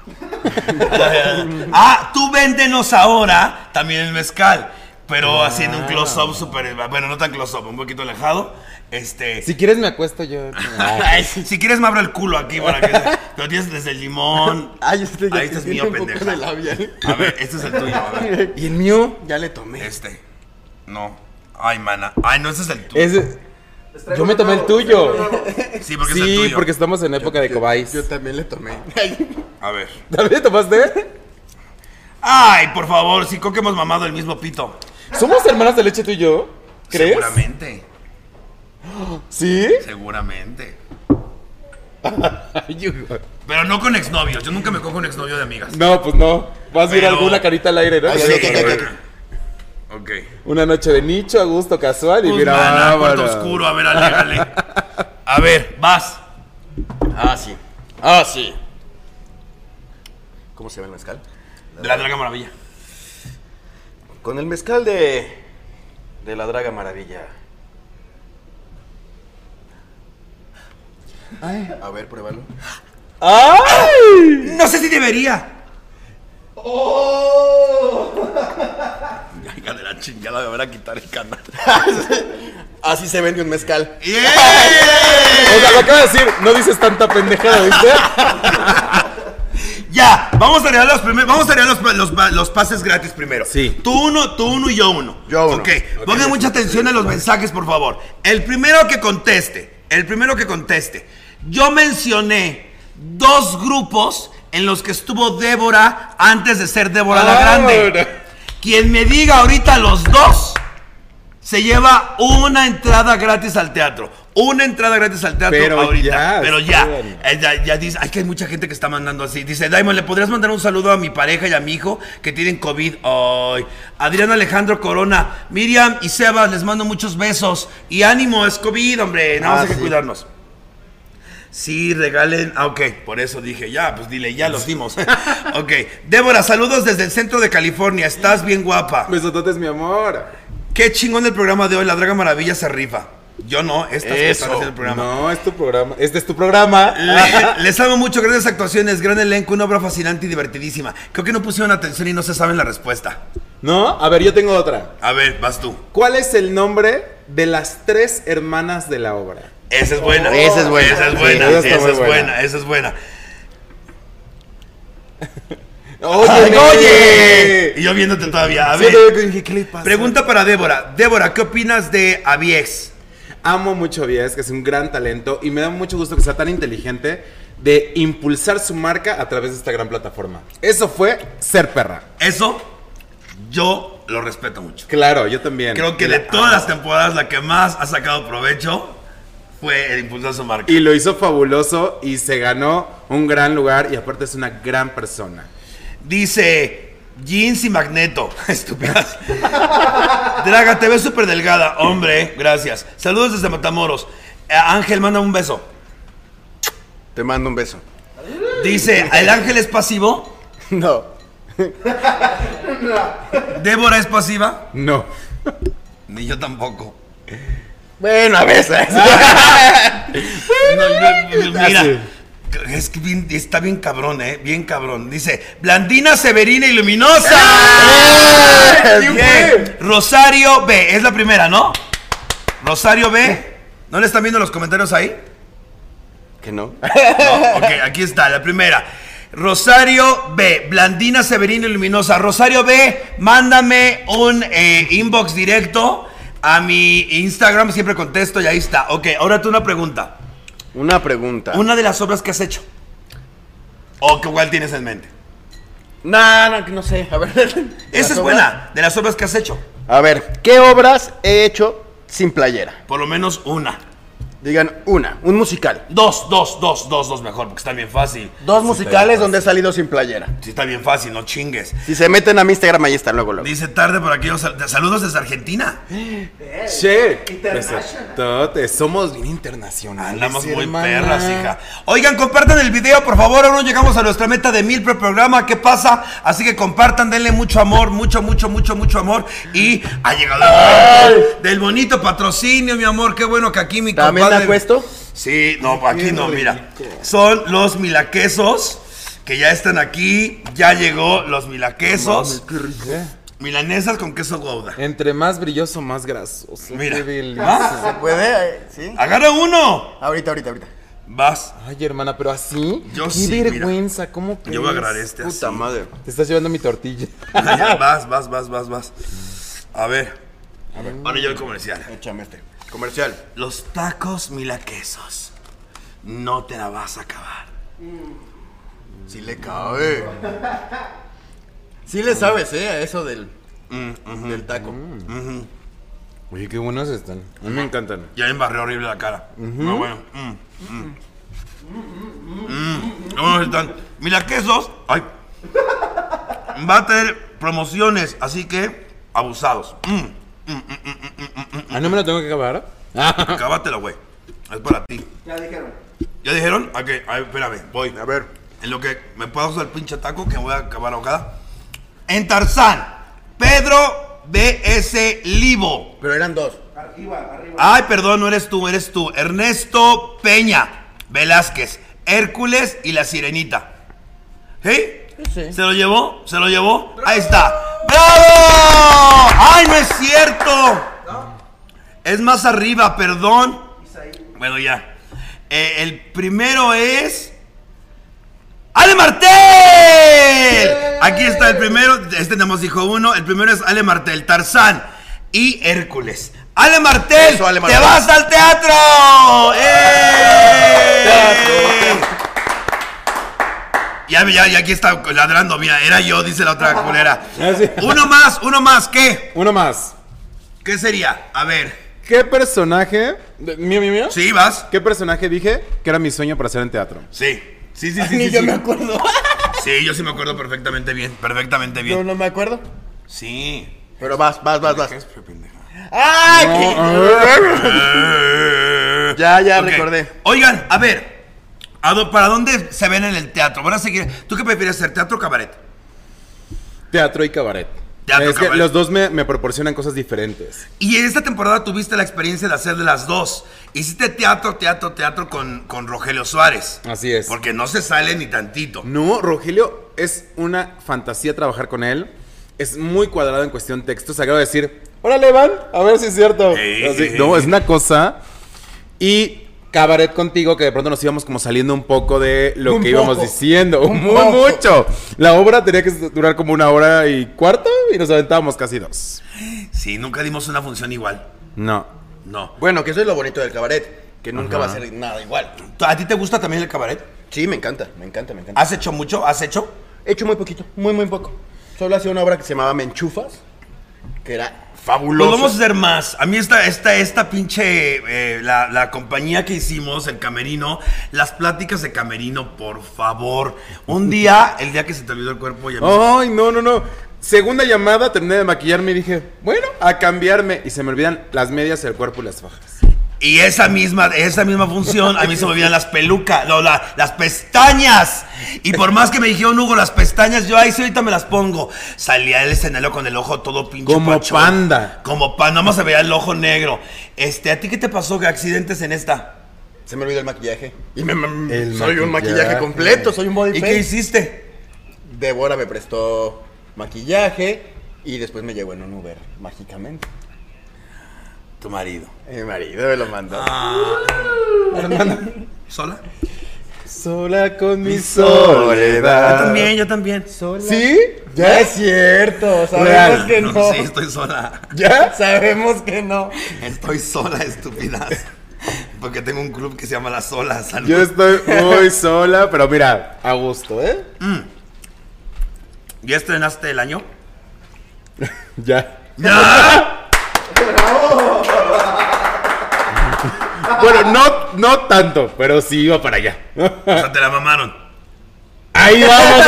[laughs] ah, tú véndenos ahora también el mezcal. Pero haciendo un close-up súper. Bueno, no tan close-up, un poquito alejado. Este. Si quieres me acuesto yo. [laughs] Si quieres me abro el culo aquí para que. Pero tienes desde el limón. [laughs] Ay, este ya Ahí este es mío, pendeja. A ver, este es el tuyo. A ver. ¿Y el mío? Ya le tomé. Este. No. Ay, mana. Ay, no, este es el tuyo. Ese- Yo me tomé el tuyo. Sí, porque es el Sí, tuyo. porque estamos en época de cobais. Yo también le tomé. A ver. ¿También tomaste? Ay, por favor, sí, creo que hemos mamado el mismo pito. ¿Somos hermanas de leche tú y yo? ¿Crees? Seguramente. ¿Sí? Seguramente. Pero no con exnovios. Yo nunca me cojo un exnovio de amigas. No, pues no. Vas a ir alguna carita al aire, ¿no? Ay, Sí, ok. Una noche de nicho, a gusto, casual y Pues, mira, mana, cuarto oscuro, a ver, alégale. A ver, vas. Ah, sí. Ah, sí. ¿Cómo se llama el mezcal? De la Draga Maravilla. Con el mezcal de. de la Draga Maravilla. A ver, pruébalo. ¡Ay! No sé si debería. Hija de la chingada, me van a quitar el canal. [laughs] Así se vende un mezcal. ¡Yeah! O sea, lo acabo de decir, no dices tanta pendejada, ¿viste? Ya, vamos a regalar los primeros, vamos a los, los, los pases gratis primero. Sí. Tú uno, tú uno y yo uno. Yo uno. Ok, pongan mucha atención a los mensajes, por favor. El primero que conteste, el primero que conteste. Yo mencioné dos grupos en los que estuvo Débora antes de ser Débora la Grande. Quien me diga ahorita los dos, se lleva una entrada gratis al teatro. Una entrada gratis al teatro Pero ahorita. ya, pero ya. Eh, ya, ya dice, ay, que hay mucha gente que está mandando así. Dice, Daimon, ¿le podrías mandar un saludo a mi pareja y a mi hijo que tienen COVID hoy? Adrián Alejandro Corona, Miriam y Sebas, les mando muchos besos. Y ánimo, es COVID, hombre. Nada más Ah, hay que sí. cuidarnos. Sí, regalen. Ah, ok, por eso dije, ya, pues dile, ya los dimos. [laughs] ok, Débora, saludos desde el centro de California. Estás bien guapa. Besototes, mi amor. Qué chingón el programa de hoy. La Draga Maravilla se rifa. Yo no, estas Eso. están haciendo el programa. No, es tu programa. Este es tu programa. Le- les amo mucho, grandes actuaciones, gran elenco, una obra fascinante y divertidísima. Creo que no pusieron atención y no se saben la respuesta. ¿No? A ver, yo tengo otra. A ver, vas tú. ¿Cuál es el nombre de las tres hermanas de la obra? Esa es buena. Esa es buena. Esa es Sí, buena. esa es buena. buena. Esa es buena. [laughs] ¡Oye! ¡Oye! Y yo viéndote todavía. A ver. yo dije, ¿qué le pasa? Pregunta para Débora. Débora, ¿qué opinas de Avies? Amo mucho a Bies, que es un gran talento y me da mucho gusto que sea tan inteligente de impulsar su marca a través de esta gran plataforma. Eso fue ser perra. Eso yo lo respeto mucho. Claro, yo también. Creo que de todas las temporadas la que más ha sacado provecho fue el impulsar su marca. Y lo hizo fabuloso y se ganó un gran lugar y aparte es una gran persona. Dice jeans y magneto. [laughs] Estúpidas. Draga, te ves súper delgada. Hombre, gracias. Saludos desde Matamoros. Eh, Ángel, manda un beso. Te mando un beso. Dice, ¿el ángel es pasivo? [laughs] No. ¿Débora es pasiva? No. Ni yo tampoco. Bueno, a veces. [laughs] No, mira, es que bien- está bien cabrón, ¿eh? Bien cabrón. Dice, Blandina Severina y Luminosa. ¿Quién Bien. Rosario B, es la primera, ¿no? Rosario B. ¿No le están viendo los comentarios ahí? que no. [laughs] No, ok, aquí está, la primera. Rosario B, Blandina Severino y Luminosa. Rosario B, mándame un eh, inbox directo a mi Instagram, siempre contesto y ahí está. Ok, ahora tú una pregunta. Una pregunta. Una de las obras que has hecho. ¿O que igual tienes en mente? No, no, que no sé. A ver. [laughs] Esa es buena, de las obras que has hecho. A ver, ¿qué obras he hecho sin playera? Por lo menos una. Digan una, un musical. Dos, dos, dos, dos, dos mejor, porque está bien fácil. Dos Sí, musicales está bien donde he salido sin playera. fácil. Sí, está bien fácil, no chingues. Si se meten a mi Instagram, ahí están luego, luego. Dice tarde por aquí, sal- saludos desde Argentina. Che, besotote, somos bien internacionales. Andamos muy hermana. perras, hija. Oigan, compartan el video, por favor. Aún no llegamos a nuestra meta de mil por programa. ¿Qué pasa? Así que compartan, denle mucho amor, mucho, mucho, mucho, mucho amor. Y ha llegado el momento del bonito patrocinio, mi amor. Qué bueno que aquí mi ¿También da cuesto? Sí, no, aquí no, mira. Son los milaquesos que ya están aquí. Ya llegó los milaquesos. Milanesas con queso gouda. Entre más brilloso, más grasoso. Mira. Qué delicia. ¿Se puede? Eh, ¿Sí? Agarra uno. Ahorita, ahorita, ahorita. Vas. Ay, hermana, pero así. Yo Qué sí, mira. vergüenza, ¿cómo que? Yo voy a agarrar este así. Puta madre. Te estás llevando mi tortilla. Vas, vas, vas, vas, vas. A ver. Ahora yo el comercial. Échame este. Comercial. Los tacos milaquesos. No te la vas a acabar. Sí le cabe. Sí le sabes, ¿eh? A eso del, del taco. Oye, qué buenos están. A mí me encantan. Ya me embarré horrible la cara. No, bueno. Mm, mm. Mm, qué buenos están. Milaquesos. Ay. Va a tener promociones, así que abusados. Mm, Ah, ¿no me lo tengo que acabar? [laughs] acábatelo, güey. Es para ti. Ya dijeron. ¿Ya dijeron? Ok, a ver, espérame, voy. A ver. En lo que me puedo usar el pinche taco que me voy a acabar ahogada. En Tarzán, Pedro B.S. Livo. Pero eran dos. Arriba, arriba. Ay, perdón, no eres tú, eres tú. Ernesto Peña Velázquez, Hércules y la Sirenita. ¿Sí? Sí. ¿Se lo llevó? ¿Se lo llevó? Ahí está. ¡Bravo! ¡Ay, no es cierto! Es más arriba, perdón. Bueno, ya. Eh, el primero es. ¡Ale Martel! Aquí está el primero. Este más dijo uno. El primero es Ale Martel, Tarzán y Hércules. ¡Ale Martel! Eso, Ale ¡Te Martel. vas al teatro! ¡Eh! Ya, ya, ya aquí está ladrando. Mira, era yo, dice la otra culera. [laughs] Ah. Uno más, uno más. ¿Qué? Uno más. ¿Qué sería? A ver. ¿Qué personaje. ¿Mío, mío, mío? ¿Sí, vas? ¿Qué personaje dije que era mi sueño para hacer en teatro? Sí. Sí, sí, sí. Ni sí, yo sí. me acuerdo. [laughs] Sí, yo sí me acuerdo perfectamente bien. Perfectamente Yo bien. no me acuerdo. Sí. Pero vas, vas, vas, vas. ¿Qué es, pendeja? ¡Ay! [laughs] Ya, ya recordé. Oigan, a ver. ¿a dó- ¿Para dónde se ven en el teatro? ¿Van a seguir? ¿Tú qué prefieres hacer? ¿Teatro o cabaret? Teatro y cabaret. Teatro, es que cabaret. los dos me, me proporcionan cosas diferentes. Y en esta temporada tuviste la experiencia de hacer de las dos. Hiciste teatro, teatro, teatro con, con Rogelio Suárez. Así es. Porque no se sale ni tantito. No, Rogelio, es una fantasía trabajar con él. es muy cuadrado en cuestión texto. O sea, quiero decir, órale, van, a ver si es cierto. Así, no, es una cosa. Y cabaret contigo, que de pronto nos íbamos como saliendo un poco de lo Un que íbamos poco. diciendo. Un Muy poco. mucho. La obra tenía que durar como una hora y cuarto y nos aventábamos casi dos. Sí, nunca dimos una función igual. No. No. Bueno, que eso es lo bonito del cabaret, que nunca Ajá. va a ser nada igual. ¿A ti te gusta también el cabaret? Sí, me encanta, me encanta, me encanta. ¿Has hecho mucho? ¿Has hecho? He hecho muy poquito, muy, muy poco. Solo hacía una obra que se llamaba Me Enchufas, que era fabulosa. Pues vamos a hacer más. A mí esta, esta, esta pinche, eh, la, la compañía que hicimos, el camerino, las pláticas de camerino, por favor. Un día, el día que se te olvidó el cuerpo, ya me- Ay, no, no, no. Segunda llamada, terminé de maquillarme y dije, bueno, a cambiarme. Y se me olvidan las medias, el cuerpo y las fajas. Y esa misma, esa misma función, a mí se me olvidan las pelucas, no, la- las pestañas. Y por más que me dijeron, Hugo, las pestañas, yo ahí sí ahorita me las pongo. Salía el escenario con el ojo todo pinche Como pachón. panda. Como panda, nada más se veía el ojo negro. Este, ¿a ti qué te pasó? ¿Qué accidentes en esta? Se me olvidó el maquillaje. Y me, me- El soy un maquillaje. completo, soy un body ¿Y qué hiciste? Débora me prestó maquillaje y después me llegó en un Uber, mágicamente. Tu marido. Mi marido me lo mandó. [laughs] ¿Sola? Sola con mi Yo soledad. también, yo también. ¿Sí? Ya es cierto, sabemos Real. que no. No, sí, estoy sola. ¿Ya? Sabemos que no. Estoy sola, estúpidas. Porque tengo un club que se llama Las Solas. Salud. Yo estoy muy sola, pero mira, a gusto, ¿eh? ¿Ya estrenaste el año? [laughs] Ya. ¡Ya! Bueno, no, no tanto, pero sí iba para allá. O sea, te la mamaron. Ahí vamos.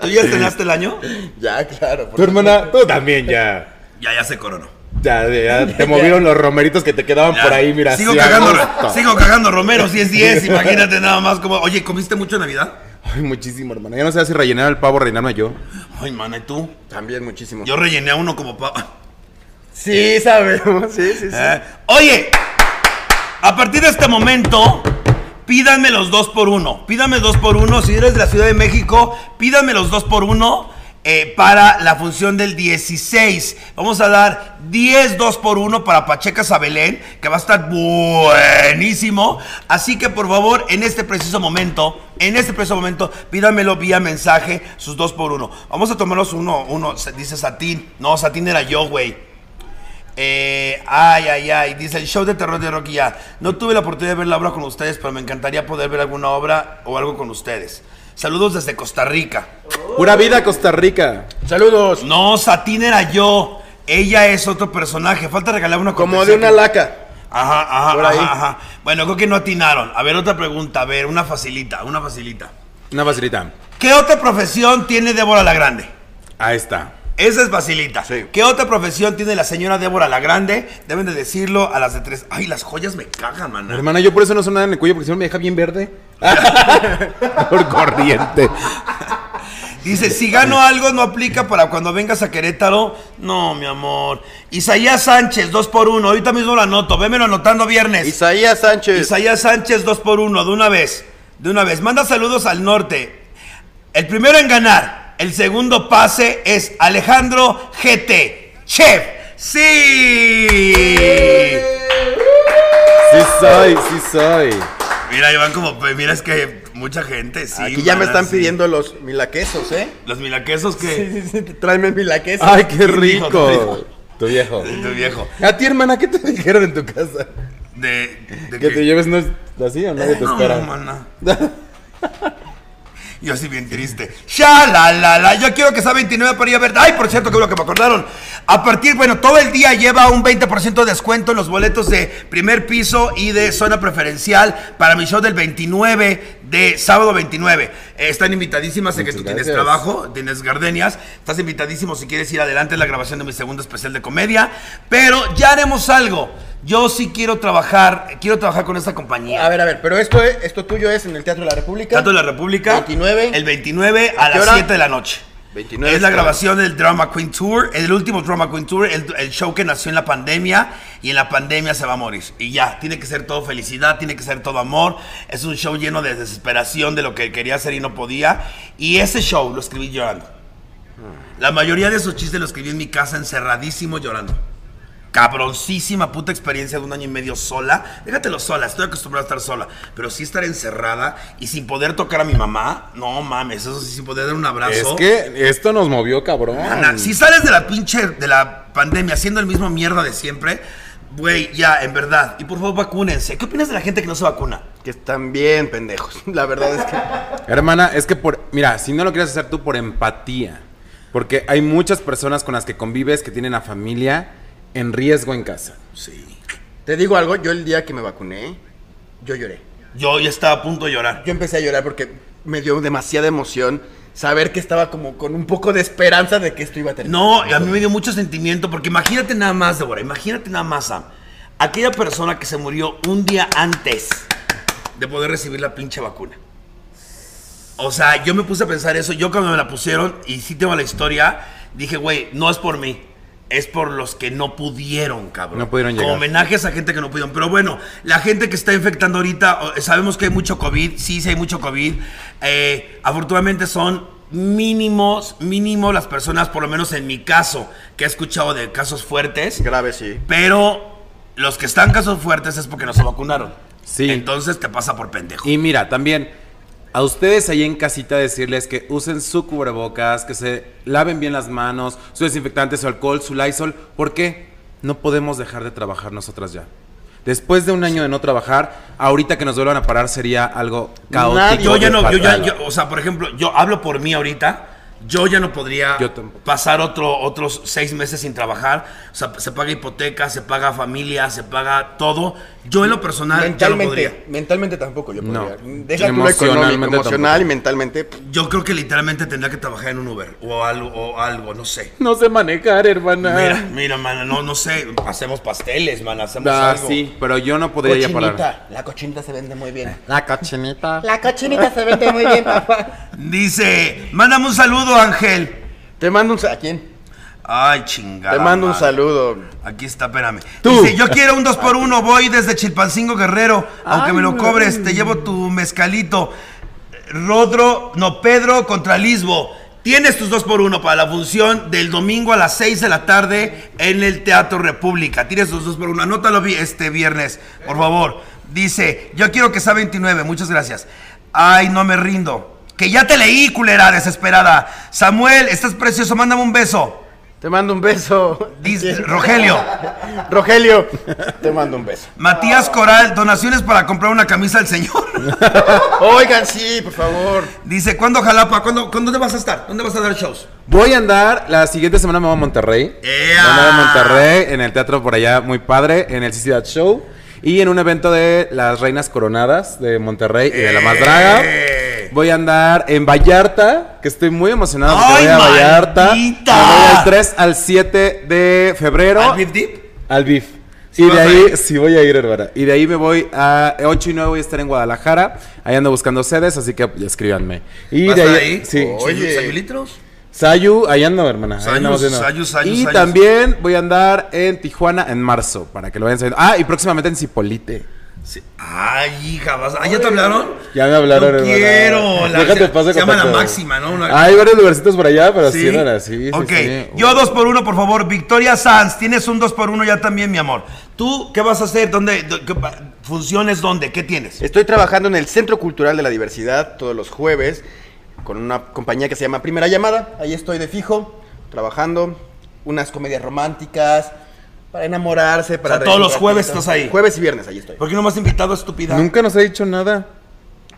¿Tú ya estrenaste el año? Ya, claro. tu hermana, tú también ya. Ya, ya se coronó. Ya, ya te movieron los romeritos que te quedaban Ya. por ahí, mira. Sigo cagando, sigo cagando Romero, 10-10. Imagínate nada más como. Oye, ¿comiste mucho en Navidad? Ay, muchísimo, hermana. Ya no sé si rellenar el pavo o rellenarme yo. Ay, mana, ¿y tú? También muchísimo. Yo rellené a uno como pa. Sí, sabemos. Sí, sí, sí. Eh, Oye, a partir de este momento, pídanme los dos por uno. Pídanme dos por uno. Si eres de la Ciudad de México, pídanme los dos por uno eh, para la función del 16. Vamos a dar 10 dos por uno para Pacheca Sabelén, que va a estar buenísimo. Así que por favor, en este preciso momento, en este preciso momento, pídanmelo vía mensaje, sus dos por uno. Vamos a tomarnos uno, uno, dice Satín. No, Satín era yo, güey. Eh, ay, ay, ay, dice el show de terror de Rocky ya. No tuve la oportunidad de ver la obra con ustedes, pero me encantaría poder ver alguna obra o algo con ustedes. Saludos desde Costa Rica. Pura vida, Costa Rica. Saludos. No, Satín era yo. Ella es otro personaje. Falta regalar una Como de una laca. Ajá, ajá, Por ajá, ahí. ajá. Bueno, creo que no atinaron. A ver, otra pregunta. A ver, una facilita, una facilita. Una facilita. ¿Qué otra profesión tiene Débora la Grande? Ahí está. Esa es facilita. Sí. ¿Qué otra profesión tiene la señora Débora la Grande? Deben de decirlo a las de tres. Ay, las joyas me cagan, man. Hermana, yo por eso no soy nada en el cuello, porque si no me deja bien verde. [laughs] por corriente. Dice, si gano algo no aplica para cuando vengas a Querétaro. No, mi amor. Isaías Sánchez, 2 por 1 Ahorita mismo lo anoto. Vémelo anotando viernes. Isaías Sánchez. Isaías Sánchez, 2 por 1 de una vez. De una vez. Manda saludos al norte. El primero en ganar, el segundo pase es Alejandro GT. Chef. Sí. Sí soy, sí soy. Mira, Iván, como, pues, mira, es que mucha gente, sí. Aquí ya me están sí. pidiendo los milaquesos, ¿eh? Los milaquesos que. Tráeme milaquesos. Ay, qué ¿Quién dijo? ¿Quién rico. Tu viejo. Tu viejo. A ti, hermana, ¿qué te dijeron en tu casa? De. de Que te lleves no es así o nadie te No, espera. mana. [laughs] Yo así bien triste. ¡Ya, la, la, la! Yo quiero que sea 29 para ir a ver. ¡Ay, por cierto, que que me acordaron! A partir, bueno, todo el día lleva un 20% de descuento en los boletos de primer piso y de zona preferencial para mi show del 29 de sábado 29. Eh, están invitadísimas, sé que tú tienes trabajo, tienes gardenias. Estás invitadísimo si quieres ir adelante en la grabación de mi segundo especial de comedia. Pero ya haremos algo. Yo sí quiero trabajar, quiero trabajar con esta compañía. A ver, a ver, pero esto, es, esto tuyo es en el Teatro de la República. Teatro de la República. 29. El 29 a ¿A qué las hora? 7 de la noche. 29 es la grabación del Drama Queen Tour, el último Drama Queen Tour, el, el show que nació en la pandemia y en la pandemia se va a morir. Y ya, tiene que ser todo felicidad, tiene que ser todo amor. Es un show lleno de desesperación de lo que quería hacer y no podía. Y ese show lo escribí llorando. La mayoría de esos chistes los escribí en mi casa encerradísimo llorando. Cabroncísima puta experiencia de un año y medio sola. Déjatelo sola, estoy acostumbrado a estar sola. Pero sí estar encerrada y sin poder tocar a mi mamá. No mames, eso sí, sin poder dar un abrazo. Es que esto nos movió, cabrón. Ana, si sales de la pinche de la pandemia haciendo el mismo mierda de siempre, güey, ya, en verdad. Y por favor, vacúnense. ¿Qué opinas de la gente que no se vacuna? Que están bien pendejos. [laughs] La verdad es que. Hermana, es que por. Mira, si no lo quieres hacer tú por empatía. Porque hay muchas personas con las que convives que tienen a familia en riesgo en casa. Sí. Te digo algo, yo el día que me vacuné, yo lloré. Yo ya estaba a punto de llorar. Yo empecé a llorar porque me dio demasiada emoción saber que estaba como con un poco de esperanza de que esto iba a terminar. No, y a mí me dio mucho sentimiento porque imagínate nada más, Deborah, imagínate nada más, Sam. Aquella persona que se murió un día antes de poder recibir la pinche vacuna. O sea, yo me puse a pensar eso. Yo cuando me la pusieron, y sí tengo la historia, dije, güey, no es por mí. Es por los que no pudieron, cabrón. No pudieron Como llegar. homenajes a gente que no pudieron. Pero bueno, la gente que está infectando ahorita, sabemos que hay mucho COVID. Sí, sí hay mucho COVID. Eh, afortunadamente son mínimos, mínimo las personas, por lo menos en mi caso, que he escuchado de casos fuertes. Grave, sí. Pero los que están casos fuertes es porque no se vacunaron. Sí. Entonces te pasa por pendejo. Y mira, también a ustedes ahí en casita decirles que usen su cubrebocas, que se laven bien las manos, su desinfectante, su alcohol, su Lysol. ¿Por qué? No podemos dejar de trabajar nosotras ya. Después de un año de no trabajar, ahorita que nos vuelvan a parar sería algo caótico. Nadie- yo ya no, yo ya, yo- o sea, por ejemplo, yo hablo por mí ahorita. Yo ya no podría pasar otro, otros seis meses sin trabajar. O sea, se paga hipoteca, se paga familia, se paga todo. Yo en lo personal ya no mentalmente, podría. mentalmente tampoco yo No. podría. Deja lo económico, Emocionalmente emocional tampoco. y mentalmente. pff, Yo creo que literalmente tendría que trabajar en un Uber o algo, o algo no sé. No sé manejar, hermana. Mira, mira, mana, no, no sé. Hacemos pasteles, man, hacemos Ah, algo. sí, pero yo no podría ya parar. Cochinita. La cochinita se vende muy bien. La cochinita. La cochinita se vende muy bien, papá. [laughs] Dice, mándame un saludo, Ángel. Te mando un sa- ¿A quién? Ay, chingada. Te mando un saludo. Aquí está, espérame. Tú. Dice, yo quiero un 2 por 1 voy desde Chilpancingo Guerrero, aunque me lo cobres, te llevo tu mezcalito. Rodro, no, Pedro contra Lisbo. Tienes tus 2 por 1 para la función del domingo a las 6 de la tarde en el Teatro República. Tienes tus 2 por 1 Anótalo vi- este viernes, por favor. Dice, yo quiero que sea 29, muchas gracias. Ay, no me rindo. Que ya te leí, culera desesperada. Samuel, estás precioso, mándame un beso. Te mando un beso. Dice, Rogelio. [laughs] Rogelio, te mando un beso. Matías Coral, donaciones para comprar una camisa al señor. [laughs] Oigan, sí, por favor. Dice, ¿cuándo Jalapa? ¿Cuándo, ¿cuándo- ¿Dónde vas a estar? ¿Dónde vas a dar shows? Voy a andar, la siguiente semana me voy a Monterrey. ¡Ea! Voy a Monterrey, en el teatro por allá, muy padre, en el Ciudad Show. Y en un evento de las Reinas Coronadas de Monterrey y de la Más Draga. ¡Eh! Voy a andar en Vallarta, que estoy muy emocionado porque ¡Ay, voy a Vallarta. Me voy del 3 al 7 de febrero. ¿Al Beef Deep? Al BIF. ¿Sí y de ahí, ir? sí voy a ir, hermana. Y de ahí me voy a 8 y 9 voy a estar en Guadalajara. Ahí ando buscando sedes, así que escríbanme. Y ¿Vas de ahí, ahí? sí. Oye. ¿Sayulitros? Sayu, ahí ando, hermana. Ahí Sayus, andamos viendo. Sayus, Sayus, y también voy a andar en Tijuana en marzo, para que lo vayan sabiendo. Ah, y próximamente en Cipolite. Sí. Ay, hija, vas a- ¿Ah, ya te hablaron? Ya me hablaron, Yo hermana. quiero. La, Déjate se, paso se llama La. Máxima, ¿no? Una- Hay varios lugarcitos por allá, pero sí, ¿Sí? eran así. sí, ok, sí. yo dos por uno, por favor. Victoria Sanz, tienes un dos por uno ya también, mi amor. ¿Tú qué vas a hacer? ¿Dónde? qué ¿Funciones dónde? ¿Qué tienes? Estoy trabajando en el Centro Cultural de la Diversidad todos los jueves con una compañía que se llama Primera Llamada. Ahí estoy de fijo, trabajando. Unas comedias románticas para enamorarse. Para sea, todos los jueves estás ahí. Jueves y viernes, ahí estoy. ¿Por qué no me has invitado, estúpida? Nunca nos ha dicho nada.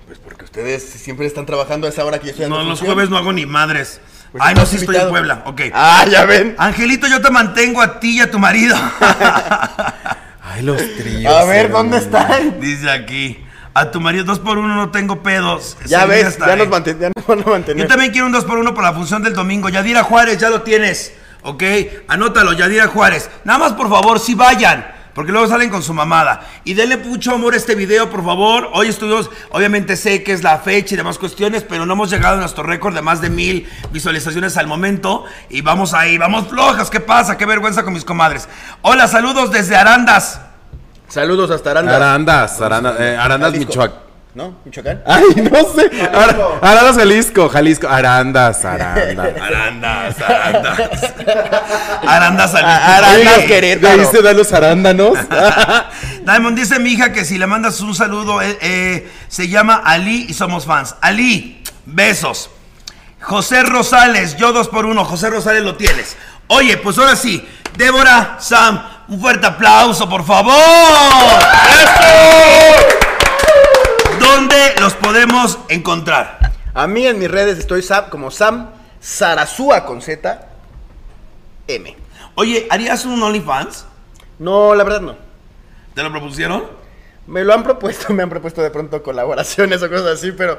Pues porque ustedes siempre están trabajando a esa hora que yo estoy No, los función. jueves no hago ni madres. Pues Ay, no, sí estoy en. Puebla. Ok. Ah, ya ven. Angelito, yo te mantengo a ti y a tu marido. [laughs] [laughs] Ay, los tríos. A ver. ¿dónde están? Dice aquí. A tu marido, dos por uno no tengo pedos. Ya ves, ya nos, ya nos van a mantener. Yo también quiero un 2 por 1 para la función del domingo. Yadira Juárez, ya lo tienes. ¿Ok? Anótalo, Yadira Juárez. Nada más, por favor, si vayan. Porque luego salen con su mamada. Y denle mucho amor a este video, por favor. Hoy estuvimos, obviamente sé que es la fecha y demás cuestiones, pero no hemos llegado a nuestro récord de más de mil visualizaciones al momento. Y vamos ahí, vamos flojas. ¿Qué pasa? Qué vergüenza con mis comadres. Hola, saludos desde Arandas. Saludos hasta Aranda. Arandas, Arandas, eh, Arandas, Jalisco. Michoacán. ¿no? Michoacán. [laughs] Ay, no sé. Ara- Arandas, Jalisco. Jalisco. Arandas, Arandas. [laughs] Arandas, arandas. Arandas al A- Arandas, Querétaro. ¿De ahí se dan los arándanos? [laughs] Diamond dice mi hija que si le mandas un saludo, eh, eh, se llama Ali y somos fans. Ali, besos. José Rosales, yo dos por uno. José Rosales lo tienes. Oye, pues ahora sí. Débora, Sam, un fuerte aplauso, por favor. ¿Dónde los podemos encontrar? A mí en mis redes estoy Sam, como Sam Sarasúa con Z M. Oye, ¿harías un OnlyFans? No, la verdad no. ¿Te lo propusieron? Me lo han propuesto, [laughs] me han propuesto de pronto colaboraciones o cosas así, pero.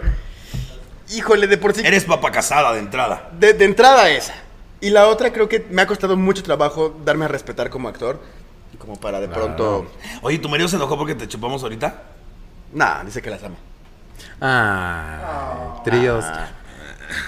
Híjole, de por sí. Eres papa casada de entrada. De, de entrada esa. Y la otra creo que me ha costado mucho trabajo darme a respetar como actor. Y como para de pronto. Oye, ¿tu marido se enojó porque te chupamos ahorita? Nah, dice que las ama. Ah, tríos.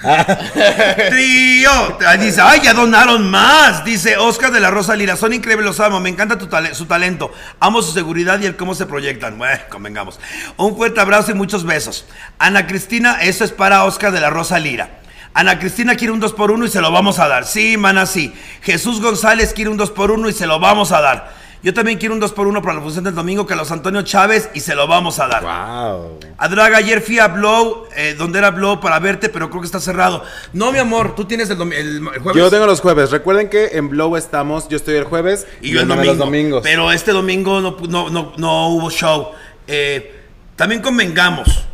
[laughs] Trío. Ahí Dice, ay, ya donaron más. Dice Oscar de la Rosa Lira. Son increíbles, los amo. Me encanta tu tale- su talento. Amo su seguridad y el cómo se proyectan. Bueno, convengamos. Un fuerte abrazo y muchos besos. Ana Cristina, eso es para Oscar de la Rosa Lira. Ana Cristina quiere un 2 por 1 y se lo vamos a dar. Sí, mana, sí. Jesús González quiere un 2 por 1 y se lo vamos a dar. Yo también quiero un 2 por 1 para la función del domingo, Carlos Antonio Chávez, y se lo vamos a dar. Wow. A Draga, ayer fui a Blow, eh, donde era Blow para verte, pero creo que está cerrado. No, mi amor, tú tienes el, el- el jueves. Yo tengo los jueves. Recuerden que en Blow estamos. Yo estoy el jueves y yo el domingo. los domingos. Pero este domingo no, no, no, no hubo show. Eh, también convengamos.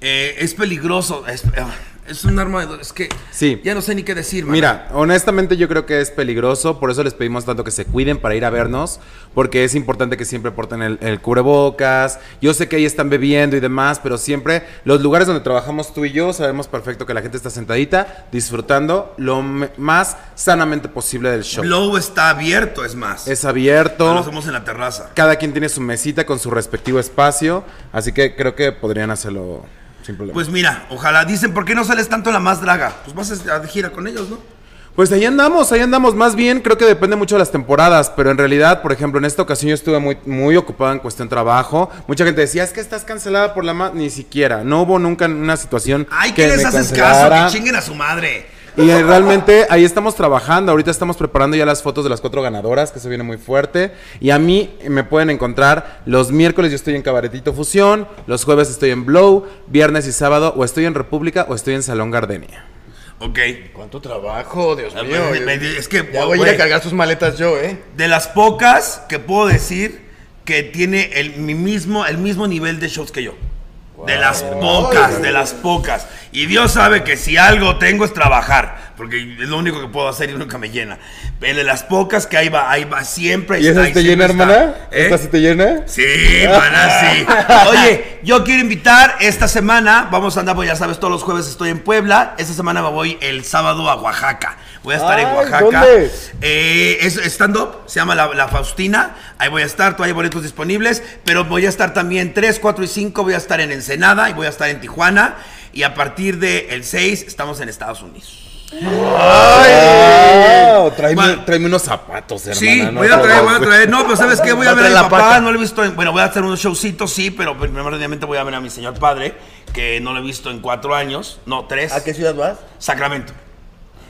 eh, es peligroso. Es, eh, es un arma de. Es que. Sí. Ya no sé ni qué decir, man. Mira, honestamente yo creo que es peligroso, por eso les pedimos tanto que se cuiden para ir a vernos, porque es importante que siempre porten el, el cubrebocas. Yo sé que ahí están bebiendo y demás, pero siempre los lugares donde trabajamos tú y yo sabemos perfecto que la gente está sentadita, disfrutando lo más sanamente posible del show. Blow está abierto, es más. Es abierto. Lo hacemos en la terraza. Cada quien tiene su mesita con su respectivo espacio, así que creo que podrían hacerlo sin problema. Pues mira, ojalá. Dicen, ¿por qué no sales tanto la más draga? Pues vas a gira con ellos, ¿no? Pues ahí andamos, ahí andamos. Más bien creo que depende mucho de las temporadas, pero en realidad, por ejemplo, en esta ocasión yo estuve muy, muy ocupado en cuestión trabajo. Mucha gente decía, es que estás cancelada por la más... Ni siquiera, no hubo nunca una situación Ay, que ¿qué les me haces cancelara. caso? Que chinguen a su madre. Y eh, realmente ahí estamos trabajando. Ahorita estamos preparando ya las fotos de las cuatro ganadoras, que se viene muy fuerte. Y a mí me pueden encontrar los miércoles yo estoy en Cabaretito Fusión, los jueves estoy en Blow, viernes y sábado o estoy en República o estoy en Salón Gardenia. Ok. ¿Cuánto trabajo, Dios mío? me- me- es que, ya voy a ir güey. a cargar sus maletas yo, ¿eh? De las pocas que puedo decir que tiene el mi mismo, el mismo nivel de shows que yo. De las pocas, de las pocas. Y Dios sabe que si algo tengo es trabajar, porque es lo único que puedo hacer y nunca me llena. Pero de las pocas que ahí va, ahí va, siempre ¿Y esa te llena, hermana? ¿Eh? ¿Esta sí te llena? Sí, mana, sí. [laughs] Oye, yo quiero invitar esta semana, vamos a andar, pues ya sabes, todos los jueves estoy en Puebla. Esta semana me voy el sábado a Oaxaca. Voy a estar en Ay, Oaxaca. ¿dónde? Eh, es stand-up, se llama la, La Faustina. Ahí voy a estar, todavía hay boletos disponibles. Pero voy a estar también 3, 4 y 5. Voy a estar en Ensenada y voy a estar en Tijuana. Y a partir del 6 estamos en Estados Unidos. Wow, tráeme, Bueno. tráeme unos zapatos, hermana. Sí, no voy a traer, voy a traer. No, pero ¿sabes qué? Voy a ver a mi papá, pata. no lo he visto. en- bueno, voy a hacer unos showcitos, sí, pero primordialmente voy a ver a mi señor padre, que no lo he visto en cuatro años, no, tres. ¿A qué ciudad vas? Sacramento.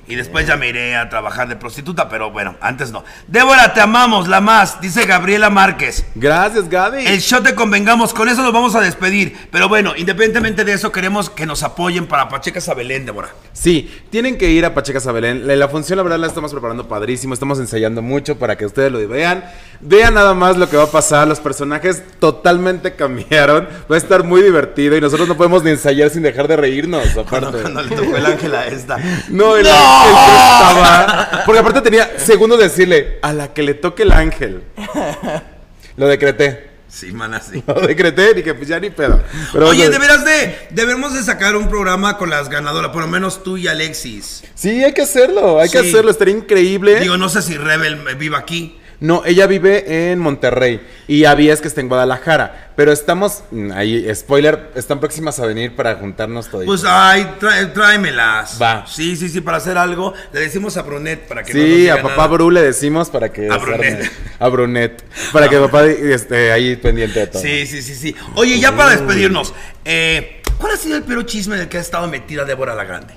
Y después ya me iré a trabajar de prostituta, pero bueno, antes no. Débora, te amamos, la más, dice Gabriela Márquez. Gracias, Gaby. El show te convengamos, con eso nos vamos a despedir. Pero bueno, independientemente de eso, queremos que nos apoyen para Pachecas a Belén, Débora. Sí, tienen que ir a Pachecas a Belén. La, la función, la verdad, la estamos preparando padrísimo. Estamos ensayando mucho para que ustedes lo vean. Vean nada más lo que va a pasar. Los personajes totalmente cambiaron. Va a estar muy divertido y nosotros no podemos ni ensayar sin dejar de reírnos. Cuando, Aparte. cuando le tocó el ángel a esta. No, el que estaba. Porque aparte tenía segundos de decirle a la que le toque el ángel. [laughs] Lo decreté. Sí, mana, sí. [laughs] Lo decreté dije, pues ya ni pedo. Pero Oye, de veras de, debemos de sacar un programa con las ganadoras, por lo menos tú y Alexis. Sí, hay que hacerlo, hay que hacerlo, estaría increíble. Digo, no sé si Rebel viva aquí. No, ella vive en Monterrey y Avías que está en Guadalajara. Pero estamos, mm, ahí, spoiler, están próximas a venir para juntarnos todos. Pues ay, trae- tráemelas. Va. Sí, sí, sí, para hacer algo. Le decimos a Brunet para que no nos sí, diga a papá nada. Bru le decimos para que... A arme- Brunet. A Brunet. Para que papá esté ahí pendiente de todo. Sí, sí, sí, sí. Oye, ya para despedirnos, eh, ¿cuál ha sido el peor chisme en el que ha estado metida Débora la Grande?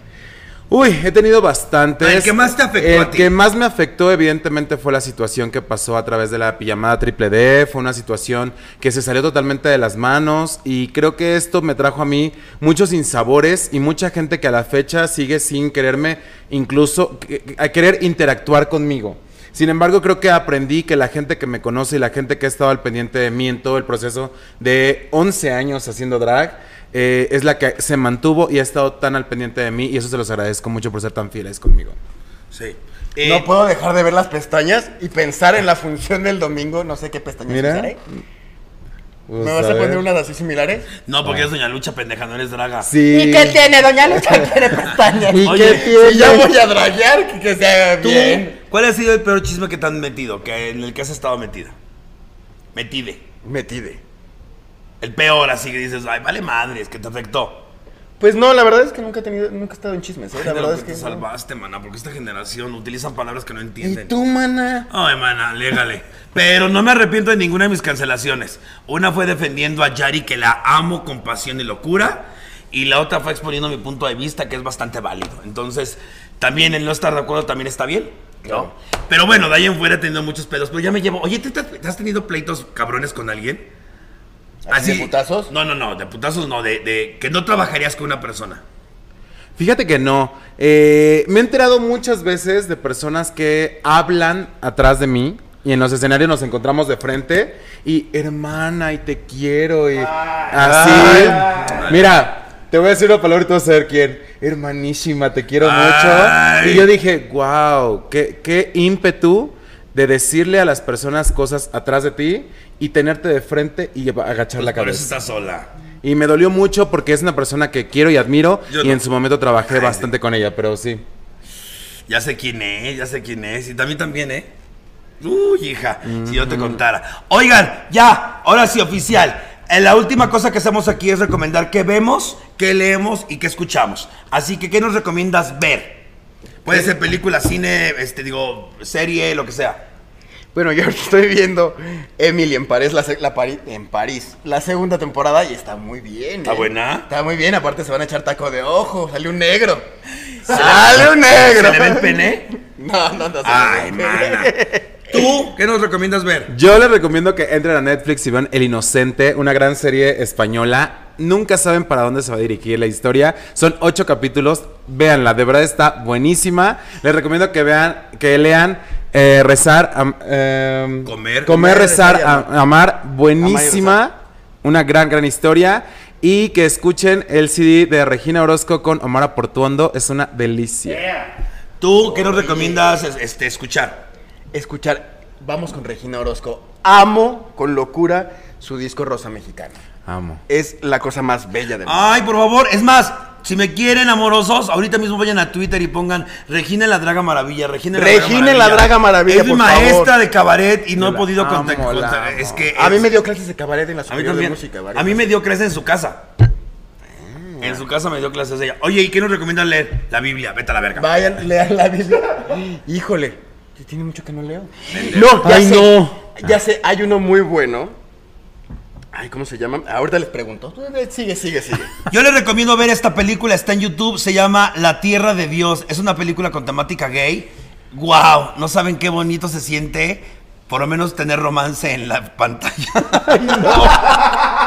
Uy, he tenido bastantes. El que más te afectó El a ti. que más me afectó, evidentemente, fue la situación que pasó a través de la pijamada triple D. Fue una situación que se salió totalmente de las manos. Y creo que esto me trajo a mí muchos insabores y mucha gente que a la fecha sigue sin quererme, incluso a querer interactuar conmigo. Sin embargo, creo que aprendí que la gente que me conoce y la gente que ha estado al pendiente de mí en todo el proceso de 11 años haciendo drag, eh, es la que se mantuvo y ha estado tan al pendiente de mí y eso se los agradezco mucho por ser tan fieles conmigo. Sí. Eh, No puedo dejar de ver las pestañas y pensar en la función del domingo. No sé qué pestañas Mira. usaré. Pues, ¿Me vas a poner unas así similares? No, porque es Doña Lucha, pendeja, no eres draga. Sí. ¿Y qué tiene? Doña Lucha [laughs] quiere pestañas. ¿Y Oye, qué tiene? Si ya voy a draguear, que, que se haga ¿Tú, bien. ¿Cuál ha sido el peor chisme que te han metido? Que, en el que has estado metida. Metide. Metide. El peor, así que dices, ay, vale madres, que te afectó. Pues no, la verdad es que nunca he tenido, nunca he estado en chismes, ¿eh? La verdad es que te no. salvaste, mana, porque esta generación utilizan palabras que no ¿Y entienden. tú, mana? Ay, mana, légale. Pero no me arrepiento de ninguna de mis cancelaciones. Una fue defendiendo a Yari, que la amo con pasión y locura. Y la otra fue exponiendo mi punto de vista, que es bastante válido. Entonces, también el no estar de acuerdo también está bien. ¿no? Pero bueno, de ahí en fuera he tenido muchos pedos. Pero ya me llevo. Oye, ¿te, te- te has tenido pleitos cabrones con alguien? ¿Así de putazos? No, no, no, de putazos no, de, de que no trabajarías con una persona. Fíjate que no. Eh, me he enterado muchas veces de personas que hablan atrás de mí y en los escenarios nos encontramos de frente y hermana y te quiero y así. Mira, te voy a decir una palabra y tú vas a saber quién. Hermanísima, te quiero Ay. mucho. Y yo dije, wow, qué, qué ímpetu de decirle a las personas cosas atrás de ti y tenerte de frente y agachar la Pues por eso cabeza. estás sola. Y me dolió mucho porque es una persona que quiero y admiro Yo y no. en su momento trabajé Ay, bastante con ella, pero sí. Ya sé quién es, ya sé quién es. Y también también, ¿eh? Uy, hija, si yo te contara. Oigan, ya, ahora sí, oficial. Eh, La última cosa que hacemos aquí es recomendar qué vemos, qué leemos y qué escuchamos. Así que, ¿qué nos recomiendas ver? Puede ser película, cine, este, digo, serie, lo que sea. Bueno, yo [laughs] estoy viendo Emily en París, la, se- la Pari- en París, la segunda temporada y está muy bien. ¿Está ¿eh? buena? Está muy bien, aparte se van a echar taco de ojo, sale un negro. ¡Sale un negro! ¿Se le ve el pene? [laughs] No, no, no. se Ay, ve. mana. [laughs] ¿Tú qué nos recomiendas ver? Yo les recomiendo que entren a Netflix y vean El Inocente, una gran serie española. Nunca saben para dónde se va a dirigir la historia. Son ocho capítulos. Véanla, de verdad está buenísima. Les recomiendo que vean, que lean eh, Rezar, am- em, Comer. Comer, Comer, Rezar, amar. Buenísima. Una gran, gran historia. Y que escuchen el CD de Regina Orozco con Omar Portuondo. Es una delicia. ¿Tú qué nos recomiendas es- este, escuchar? Escuchar, vamos con Regina Orozco. Amo con locura su disco Rosa Mexicana. Amo. Es la cosa más bella del mundo. Ay, por favor, es más, si me quieren amorosos, ahorita mismo vayan a Twitter y pongan Regina la Draga Maravilla, Regina la Regina la Draga Maravilla, Es mi maestra favor. de cabaret y no he podido amo, contactar. la Es que A mí me dio clases de cabaret en la a mí superior de también. música. varias A mí me dio clases en su casa. En su casa me dio clases ella. Oye, ¿y qué nos recomiendan leer? La Biblia, vete a la verga. Vayan, lean la Biblia. [gasps] Híjole, tiene mucho que no leo. No, ya Ay, sé, no. Ya sé, hay uno muy bueno. Ay, ¿cómo se llama? Ahorita les pregunto. Sigue, sigue, sigue. [laughs] Yo les recomiendo ver esta película, está en YouTube, se llama La Tierra de Dios. Es una película con temática gay. ¡Wow! No saben qué bonito se siente, por lo menos tener romance en la pantalla. [laughs]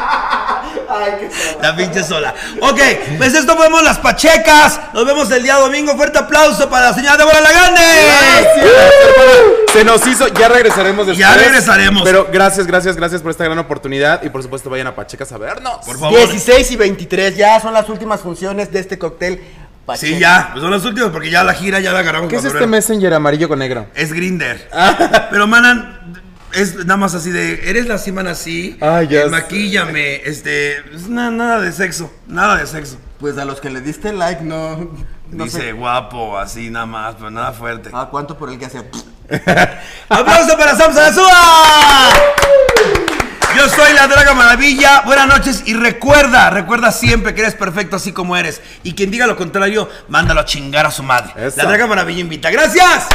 La pinche sola. Ok, pues esto fuimos las Pachecas. Nos vemos el día domingo. Fuerte aplauso para la señora Débora Lagande. Se nos hizo, ya regresaremos después. Ya regresaremos. Pero gracias, gracias, gracias por esta gran oportunidad y por supuesto vayan a Pachecas a vernos. Por favor. 16 y 23 ya son las últimas funciones de este cóctel. Pacheco. Sí, ya, pues son los últimos porque ya la gira ya la agarramos. ¿Qué es este. Messenger amarillo con negro? Es Grinder. Pero manan, es nada más así de, eres la Siman así, ah, yes. eh, maquíllame, este, pues, es nada de sexo, nada de sexo. Pues a los que le diste like, no. Dice guapo, así nada más, pero nada fuerte. Ah, ¿cuánto por el que hace? [laughs] ¡Aplauso para Samson Azúa! Yo soy la Draga Maravilla. Buenas noches y recuerda, recuerda siempre que eres perfecto así como eres. Y quien diga lo contrario, mándalo a chingar a su madre. La Draga Maravilla invita. ¡Gracias!